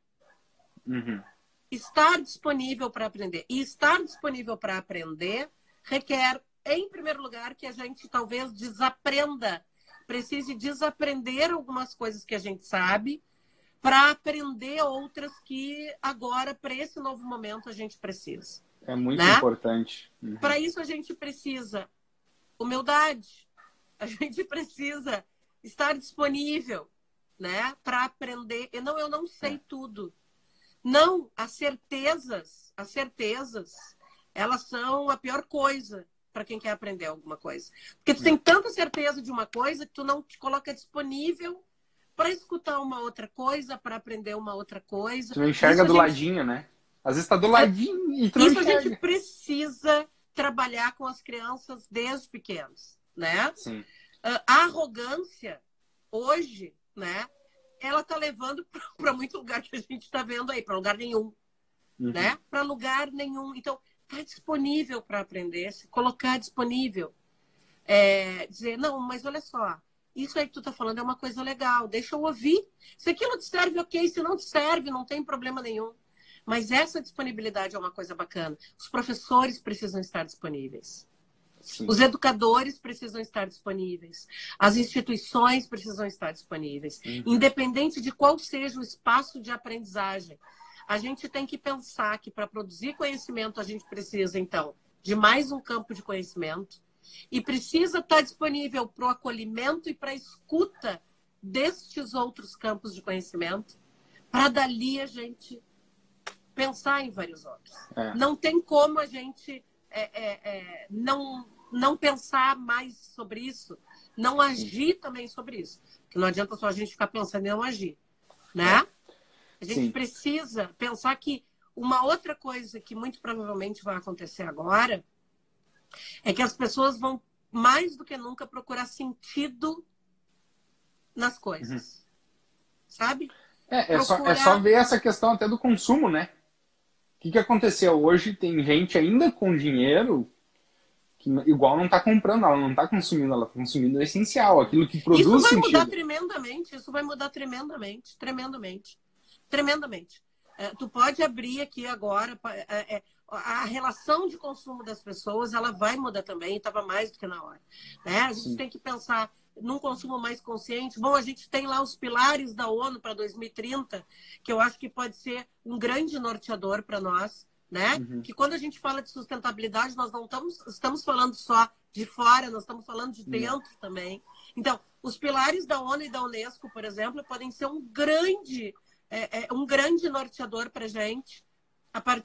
Uhum. Estar disponível para aprender. E estar disponível para aprender requer, em primeiro lugar, que a gente talvez desaprenda, precise desaprender algumas coisas que a gente sabe para aprender outras que agora, para esse novo momento, a gente precisa. É muito né? importante. Uhum. Para isso, a gente precisa humildade, a gente precisa estar disponível né, para aprender. E não, eu não sei é. tudo. Não, as certezas, as certezas, elas são a pior coisa para quem quer aprender alguma coisa. Porque tu tem tanta certeza de uma coisa que tu não te coloca disponível para escutar uma outra coisa, para aprender uma outra coisa. Tu não enxerga isso do gente... ladinho, né? Às vezes está do ladinho e tu não Isso enxerga. a gente precisa trabalhar com as crianças desde pequenos, né? Sim. Ah, a arrogância, hoje, né? Ela está levando para muito lugar que a gente está vendo aí, para lugar nenhum, uhum. né? Para lugar nenhum. Então, tá disponível para aprender, se colocar disponível. É, dizer, não, mas olha só, isso aí que tu tá falando é uma coisa legal, deixa eu ouvir. Se aquilo te serve, ok. Se não te serve, não tem problema nenhum. Mas essa disponibilidade é uma coisa bacana. Os professores precisam estar disponíveis. Sim. Os educadores precisam estar disponíveis. As instituições precisam estar disponíveis. Uhum. Independente de qual seja o espaço de aprendizagem. A gente tem que pensar que para produzir conhecimento, a gente precisa, então, de mais um campo de conhecimento e precisa estar disponível para o acolhimento e para a escuta destes outros campos de conhecimento, para dali a gente pensar em vários outros. É. Não tem como a gente é, é, é, não, não pensar mais sobre isso, não agir também sobre isso. Porque não adianta só a gente ficar pensando em não agir. Né? A gente Sim. precisa pensar que uma outra coisa que muito provavelmente vai acontecer agora é que as pessoas vão mais do que nunca procurar sentido nas coisas. Uhum. Sabe? É, é, procurar... só, é só ver essa questão até do consumo, né? O que, que aconteceu? Hoje tem gente ainda com dinheiro que igual não está comprando, ela não está consumindo, ela está consumindo o essencial, aquilo que produz sentido. Isso vai sentido. mudar tremendamente, isso vai mudar tremendamente, tremendamente, tremendamente. É, tu pode abrir aqui agora, é, é, a relação de consumo das pessoas ela vai mudar também, estava mais do que na hora. Né? A gente Sim. tem que pensar num consumo mais consciente. Bom, a gente tem lá os pilares da ONU para 2030, que eu acho que pode ser um grande norteador para nós. Né? Uhum. Que quando a gente fala de sustentabilidade, nós não estamos, estamos falando só de fora, nós estamos falando de dentro uhum. também. Então, os pilares da ONU e da Unesco, por exemplo, podem ser um grande, é, é, um grande norteador para a gente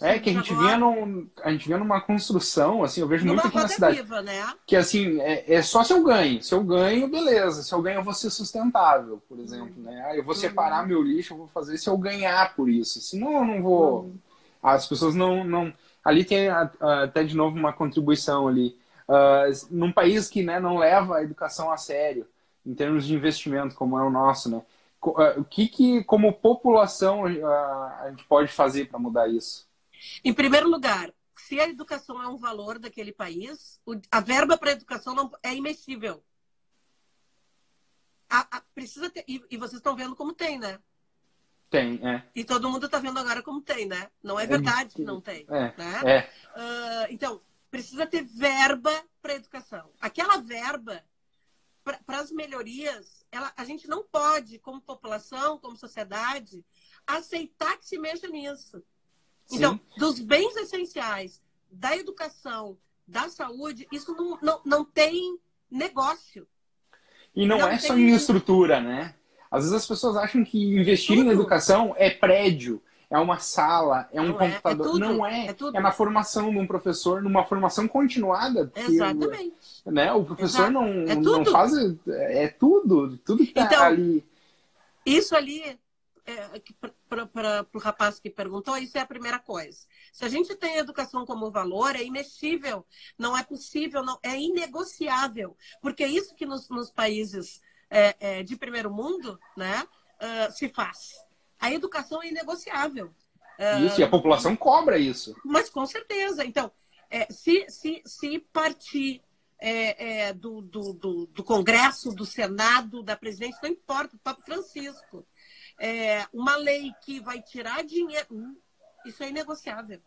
é que a gente agora... num, a gente vinha numa construção, assim, eu vejo muito aqui na cidade. Viva, né? Que assim, é, é, só se eu ganho. Se eu ganho, beleza. Se eu ganho, eu vou ser sustentável, por exemplo. Uhum. Né? Eu vou uhum. separar meu lixo, eu vou fazer se eu ganhar por isso. Senão eu não vou. As pessoas não. não... Ali tem até de novo uma contribuição ali. Uh, num país que né, não leva a educação a sério, em termos de investimento, como é o nosso, né? o que, que como população, a gente pode fazer para mudar isso? Em primeiro lugar, se a educação é um valor daquele país, a verba para a educação não, é imexível. A, a, precisa ter, e, e, vocês estão vendo como tem, né? Tem, é. E todo mundo está vendo agora como tem, né? Não é, é verdade que não tem. É, né? é. Uh, então, precisa ter verba para educação. Aquela verba para as melhorias, ela, a gente não pode, como população, como sociedade, aceitar que se mexa nisso. Sim. Então, dos bens essenciais, da educação, da saúde, isso não, não, não tem negócio. E não, não é só infraestrutura, né? Às vezes as pessoas acham que investir Tudo. em educação é prédio, é uma sala, é um não computador. É, é não é. É, é, na formação de um professor, numa formação continuada. Exatamente. né, o professor Exato. não, é não faz. É tudo, tudo que está então, ali. Isso ali, é, para o rapaz que perguntou, isso é a primeira coisa. Se a gente tem educação como valor, é imexível, não é possível, não, é inegociável. Porque é isso que nos, nos países é, é, de primeiro mundo né, uh, se faz a educação é inegociável. Isso, e a população cobra isso. Mas com certeza. Então, é, se, se, se partir é, é, do, do, do, do, Congresso, do Senado, da presidência, não importa, o Papa Francisco. É, uma lei que vai tirar dinheiro, hum, isso é inegociável.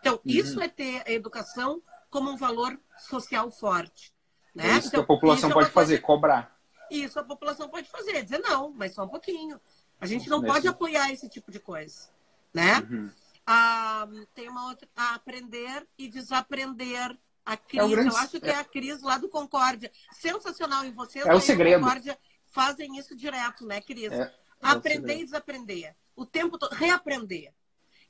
Então, uhum. isso é ter a educação como um valor social forte. Né? É isso então, que a população é pode fazer, cobrar. Isso a população pode fazer, dizer não, mas só um pouquinho. A gente não pode apoiar esse tipo de coisa. Né? Uhum. Ah, tem uma outra. A aprender e desaprender. A Cris, é grande... eu acho que é. a Cris lá do Concórdia. Sensacional em vocês. É o segredo. Concórdia fazem isso direto, né, Cris? É, é aprender e desaprender. O tempo todo. Reaprender.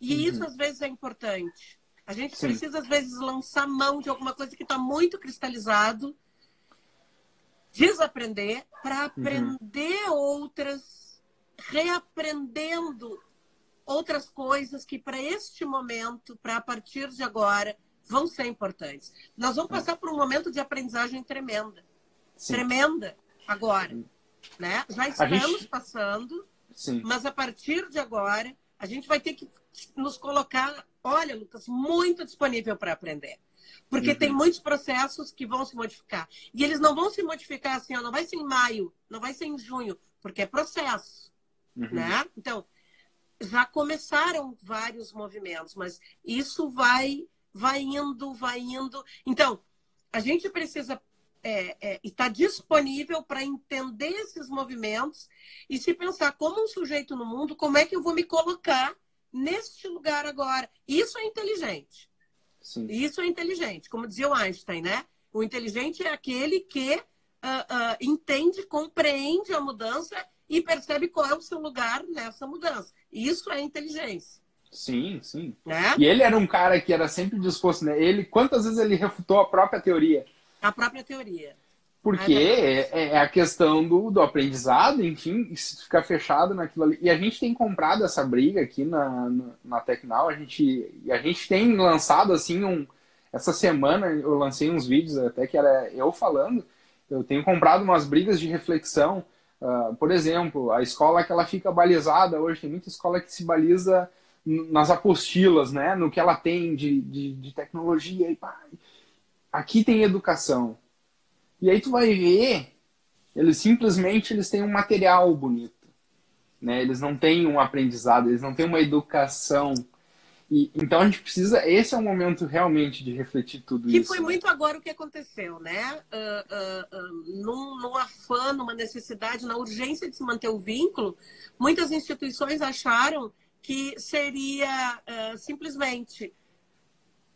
E uhum. isso às vezes é importante. A gente Sim. precisa, às vezes, lançar mão de alguma coisa que está muito cristalizado, desaprender, para uhum. aprender uhum. outras, reaprendendo outras coisas que para este momento, para a partir de agora, vão ser importantes. Nós vamos passar por um momento de aprendizagem tremenda. Sim. Tremenda agora. Né? Já estamos gente... passando, Sim. mas a partir de agora, a gente vai ter que nos colocar, olha, Lucas, muito disponível para aprender. Porque uhum. tem muitos processos que vão se modificar. E eles não vão se modificar assim, ó, não vai ser em maio, não vai ser em junho, porque é processo. Uhum. Né? Então, já começaram vários movimentos, mas isso vai, vai indo, vai indo. Então, a gente precisa é, é, estar disponível para entender esses movimentos e se pensar como um sujeito no mundo, como é que eu vou me colocar neste lugar agora. Isso é inteligente. Sim. Isso é inteligente, como dizia o Einstein, né? O inteligente é aquele que uh, uh, entende, compreende a mudança e percebe qual é o seu lugar nessa mudança. Isso é inteligência. Sim, sim. Né? E ele era um cara que era sempre disposto, né? Ele, quantas vezes ele refutou a própria teoria? A própria teoria. Porque é, é, a questão do, do aprendizado, enfim, ficar fechado naquilo ali. E a gente tem comprado essa briga aqui na, na, na Tecnal, a gente, a gente tem lançado assim um. Essa semana eu lancei uns vídeos até que era eu falando. Eu tenho comprado umas brigas de reflexão Uh, por exemplo, a escola que ela fica balizada hoje, tem muita escola que se baliza nas apostilas, né? no que ela tem de, de, de tecnologia. E, pá, aqui tem educação. E aí tu vai ver, eles simplesmente eles têm um material bonito. Né? Eles não têm um aprendizado, eles não têm uma educação e, então a gente precisa, esse é o momento realmente de refletir tudo que isso. Que foi muito agora o que aconteceu, né? Uh, uh, uh, num, num afã, numa necessidade, na urgência de se manter o vínculo, muitas instituições acharam que seria simplesmente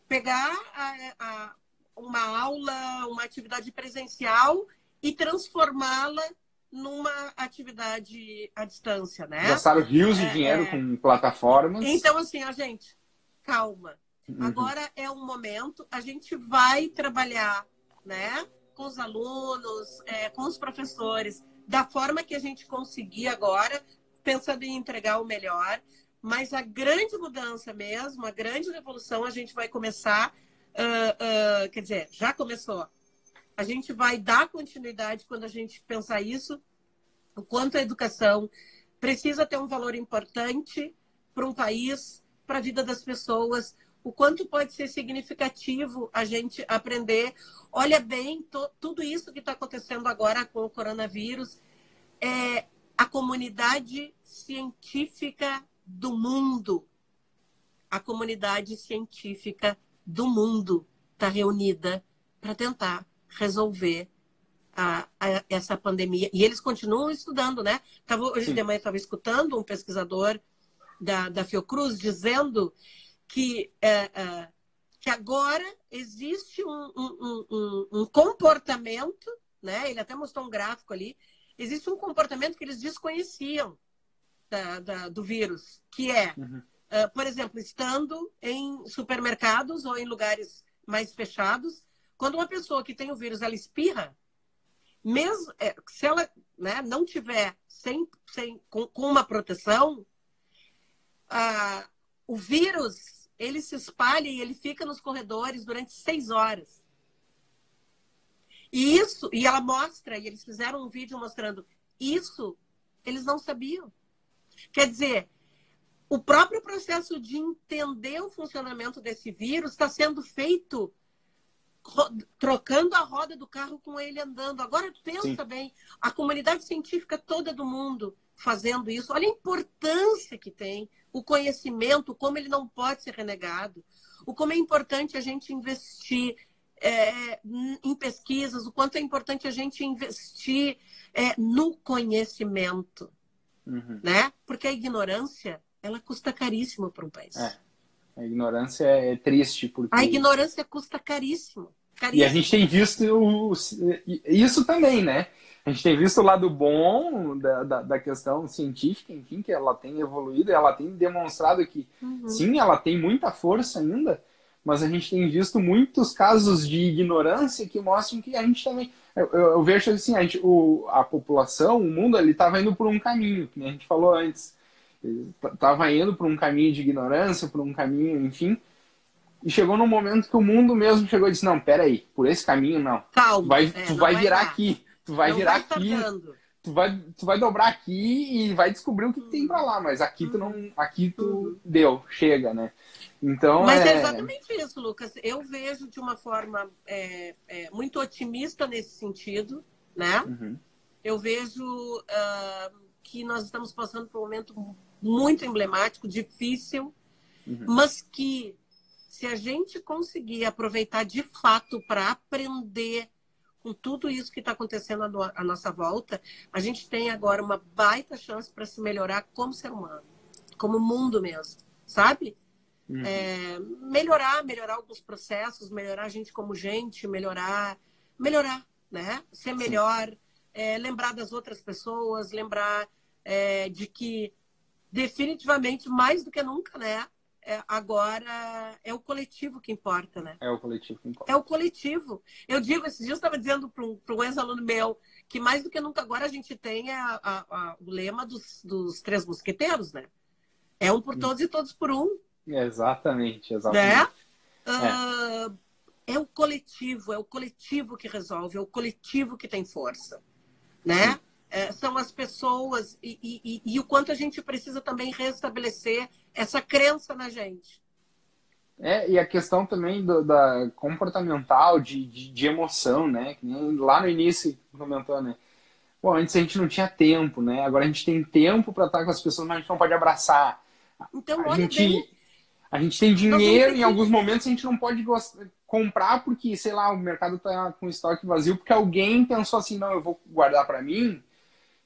pegar a, a, uma aula, uma atividade presencial e transformá-la numa atividade à distância, né? Gastaram rios de é, dinheiro é... com plataformas. Então, assim, a gente, calma. Uhum. Agora é um momento, a gente vai trabalhar, né? Com os alunos, é, com os professores, da forma que a gente conseguir agora, pensando em entregar o melhor. Mas a grande mudança mesmo, a grande revolução, a gente vai começar, uh, uh, quer dizer, já começou. A gente vai dar continuidade quando a gente pensar isso, o quanto a educação precisa ter um valor importante para um país, para a vida das pessoas, o quanto pode ser significativo a gente aprender. Olha bem, to, tudo isso que está acontecendo agora com o coronavírus, é a comunidade científica do mundo, a comunidade científica do mundo está reunida para tentar resolver a, a, essa pandemia. E eles continuam estudando, né? Tava, hoje Sim. de manhã estava escutando um pesquisador da, da Fiocruz dizendo que, é, é, que agora existe um, um, um, um, comportamento, né? ele até mostrou um gráfico ali, existe um comportamento que eles desconheciam da, da do vírus, que é, uhum. Uh, por exemplo, estando em supermercados ou em lugares mais fechados, quando uma pessoa que tem o vírus ela espirra, mesmo é, se ela né, não tiver sem, sem, com, com uma proteção, ah, o vírus ele se espalha e ele fica nos corredores durante seis horas. E isso, e ela mostra, e eles fizeram um vídeo mostrando isso, eles não sabiam. Quer dizer, o próprio processo de entender o funcionamento desse vírus está sendo feito trocando a roda do carro com ele andando. Agora pensa Sim. bem, a comunidade científica toda do mundo fazendo isso. Olha a importância que tem, o conhecimento, como ele não pode ser renegado, o como é importante a gente investir é, em pesquisas, o quanto é importante a gente investir é, no conhecimento, uhum. né? Porque a ignorância ela custa caríssimo para um país. É. A ignorância é triste porque a ignorância custa caríssimo. caríssimo. E a gente tem visto isso também, né? A gente tem visto o lado bom da, da, da, questão científica, enfim, que ela tem evoluído, ela tem demonstrado que uhum. sim, ela tem muita força ainda, mas a gente tem visto muitos casos de ignorância que mostram que a gente também. Eu, eu, eu vejo assim, a, gente, o, a população, o mundo, ele estava indo por um caminho, que a gente falou antes. Estava indo por um caminho de ignorância, por um caminho, enfim. E chegou num momento que o mundo mesmo chegou e disse: Não, peraí, por esse caminho não. Calma. Vai, é, tu vai, vai virar dar. aqui. Tu vai não virar vai aqui. Tu vai, tu vai dobrar aqui e vai descobrir o que, que tem para lá, mas aqui tu não. Aqui tu deu, chega, né? Então, Mas é... é exatamente isso, Lucas. Eu vejo de uma forma é, é, muito otimista nesse sentido, né? Uhum. Eu vejo uh, que nós estamos passando por um momento muito emblemático, difícil, Uhum. mas que se a gente conseguir aproveitar de fato para aprender com tudo isso que está acontecendo à, no- à nossa volta, a gente tem agora uma baita chance para se melhorar como ser humano, como mundo mesmo, sabe? Uhum. É, melhorar, melhorar alguns processos, melhorar a gente como gente, melhorar, melhorar, né? Ser melhor, é, lembrar das outras pessoas, lembrar é, de que definitivamente mais do que nunca, né? é, agora é o coletivo que importa, né? É o coletivo que importa. É o coletivo. Eu digo, esses dias eu estava dizendo para um, um ex-aluno meu que mais do que nunca agora a gente tem a- a- a- o lema dos, dos três mosqueteiros, né? É um por todos e todos por um, Exatamente, né? exatamente. Ah, é o coletivo, é o coletivo que resolve, é o coletivo que tem força, né? É, são as pessoas e, e- e- e o quanto a gente precisa também restabelecer essa crença na gente. É, e a questão também do, da comportamental, de, de, de emoção, né? Lá no início comentou, né? Bom, antes a gente não tinha tempo, né? Agora a gente tem tempo para estar com as pessoas, mas a gente não pode abraçar. Então, A olha gente, bem, a gente tem dinheiro, em alguns momentos a gente não pode gos- comprar porque, sei lá, o mercado tá com estoque vazio, porque alguém pensou assim, não, eu vou guardar para mim,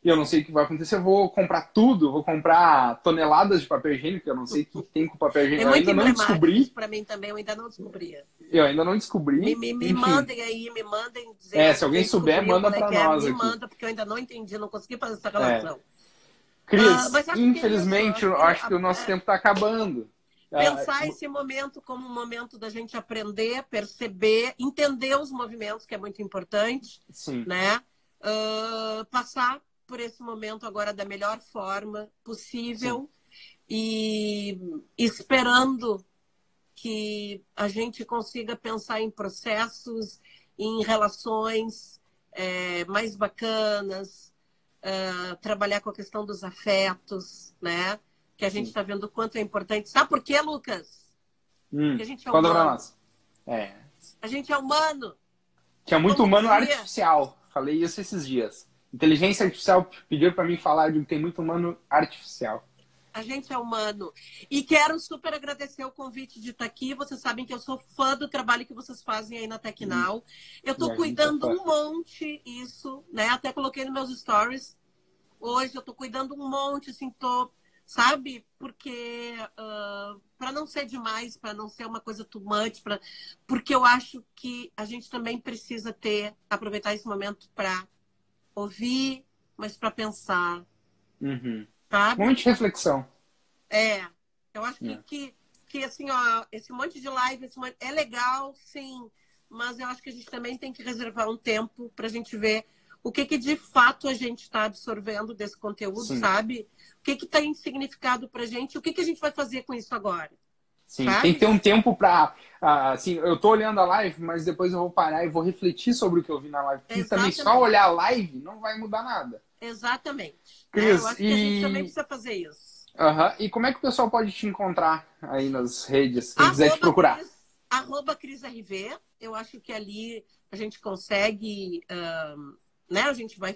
e eu não sei o que vai acontecer, eu vou comprar tudo, vou comprar toneladas de papel higiênico, eu não sei o que tem com papel é higiênico, eu muito ainda não descobri, para mim também, eu ainda não descobria. eu ainda não descobri. Me, me, me mandem aí, me mandem dizer. É, se alguém souber, manda é que é, nós Me aqui. manda, porque eu ainda não entendi, não consegui fazer essa relação. Cris, Ah, mas acho que infelizmente, isso, eu acho acho que- que o nosso é. tempo está acabando. Pensar Ah, esse momento como um momento da gente aprender, perceber, entender os movimentos, que é muito importante, Sim, né? Ah, passar por esse momento agora da melhor forma possível e esperando que a gente consiga pensar em processos, em relações eh, mais bacanas, ah, trabalhar com a questão dos afetos, né? Que a gente está vendo o quanto é importante. Sabe por quê, Lucas? Hum, Porque a gente é pra humano. nós. É, A gente é humano. tinha muito Como humano dizia- artificial. Falei isso esses dias. Inteligência artificial pediu para mim falar de que tem muito humano artificial. A gente é humano. E quero super agradecer o convite de estar aqui. Vocês sabem que eu sou fã do trabalho que vocês fazem aí na Tecnal. Eu E a estou gente cuidando é um monte isso, né? Até coloquei nos meus stories. Hoje eu estou cuidando um monte, assim, tô, sabe? Porque para não ser demais, para não ser uma coisa too much, pra... porque eu acho que a gente também precisa ter, aproveitar esse momento para ouvir, mas para pensar, Uhum. sabe? Monte de reflexão. É, eu acho que, É. que, que, assim, ó, esse monte de live esse monte- é legal, sim, mas eu acho que a gente também tem que reservar um tempo para a gente ver o que, que de fato a gente está absorvendo desse conteúdo, Sim. sabe? O que, que tem significado para a gente, o que, que a gente vai fazer com isso agora. Sim, Sabe? tem que ter um tempo pra. ah, assim, eu tô olhando a live, mas depois eu vou parar e vou refletir sobre o que eu vi na live. Porque também só olhar a live não vai mudar nada. Exatamente. Cris, né? Eu acho que a e- gente também precisa fazer isso. Aham. E como é que o pessoal pode te encontrar aí nas redes? Quem quiser te Arroba procurar. Cris- arroba CrisRV, eu acho que ali a gente consegue, um, né? A gente vai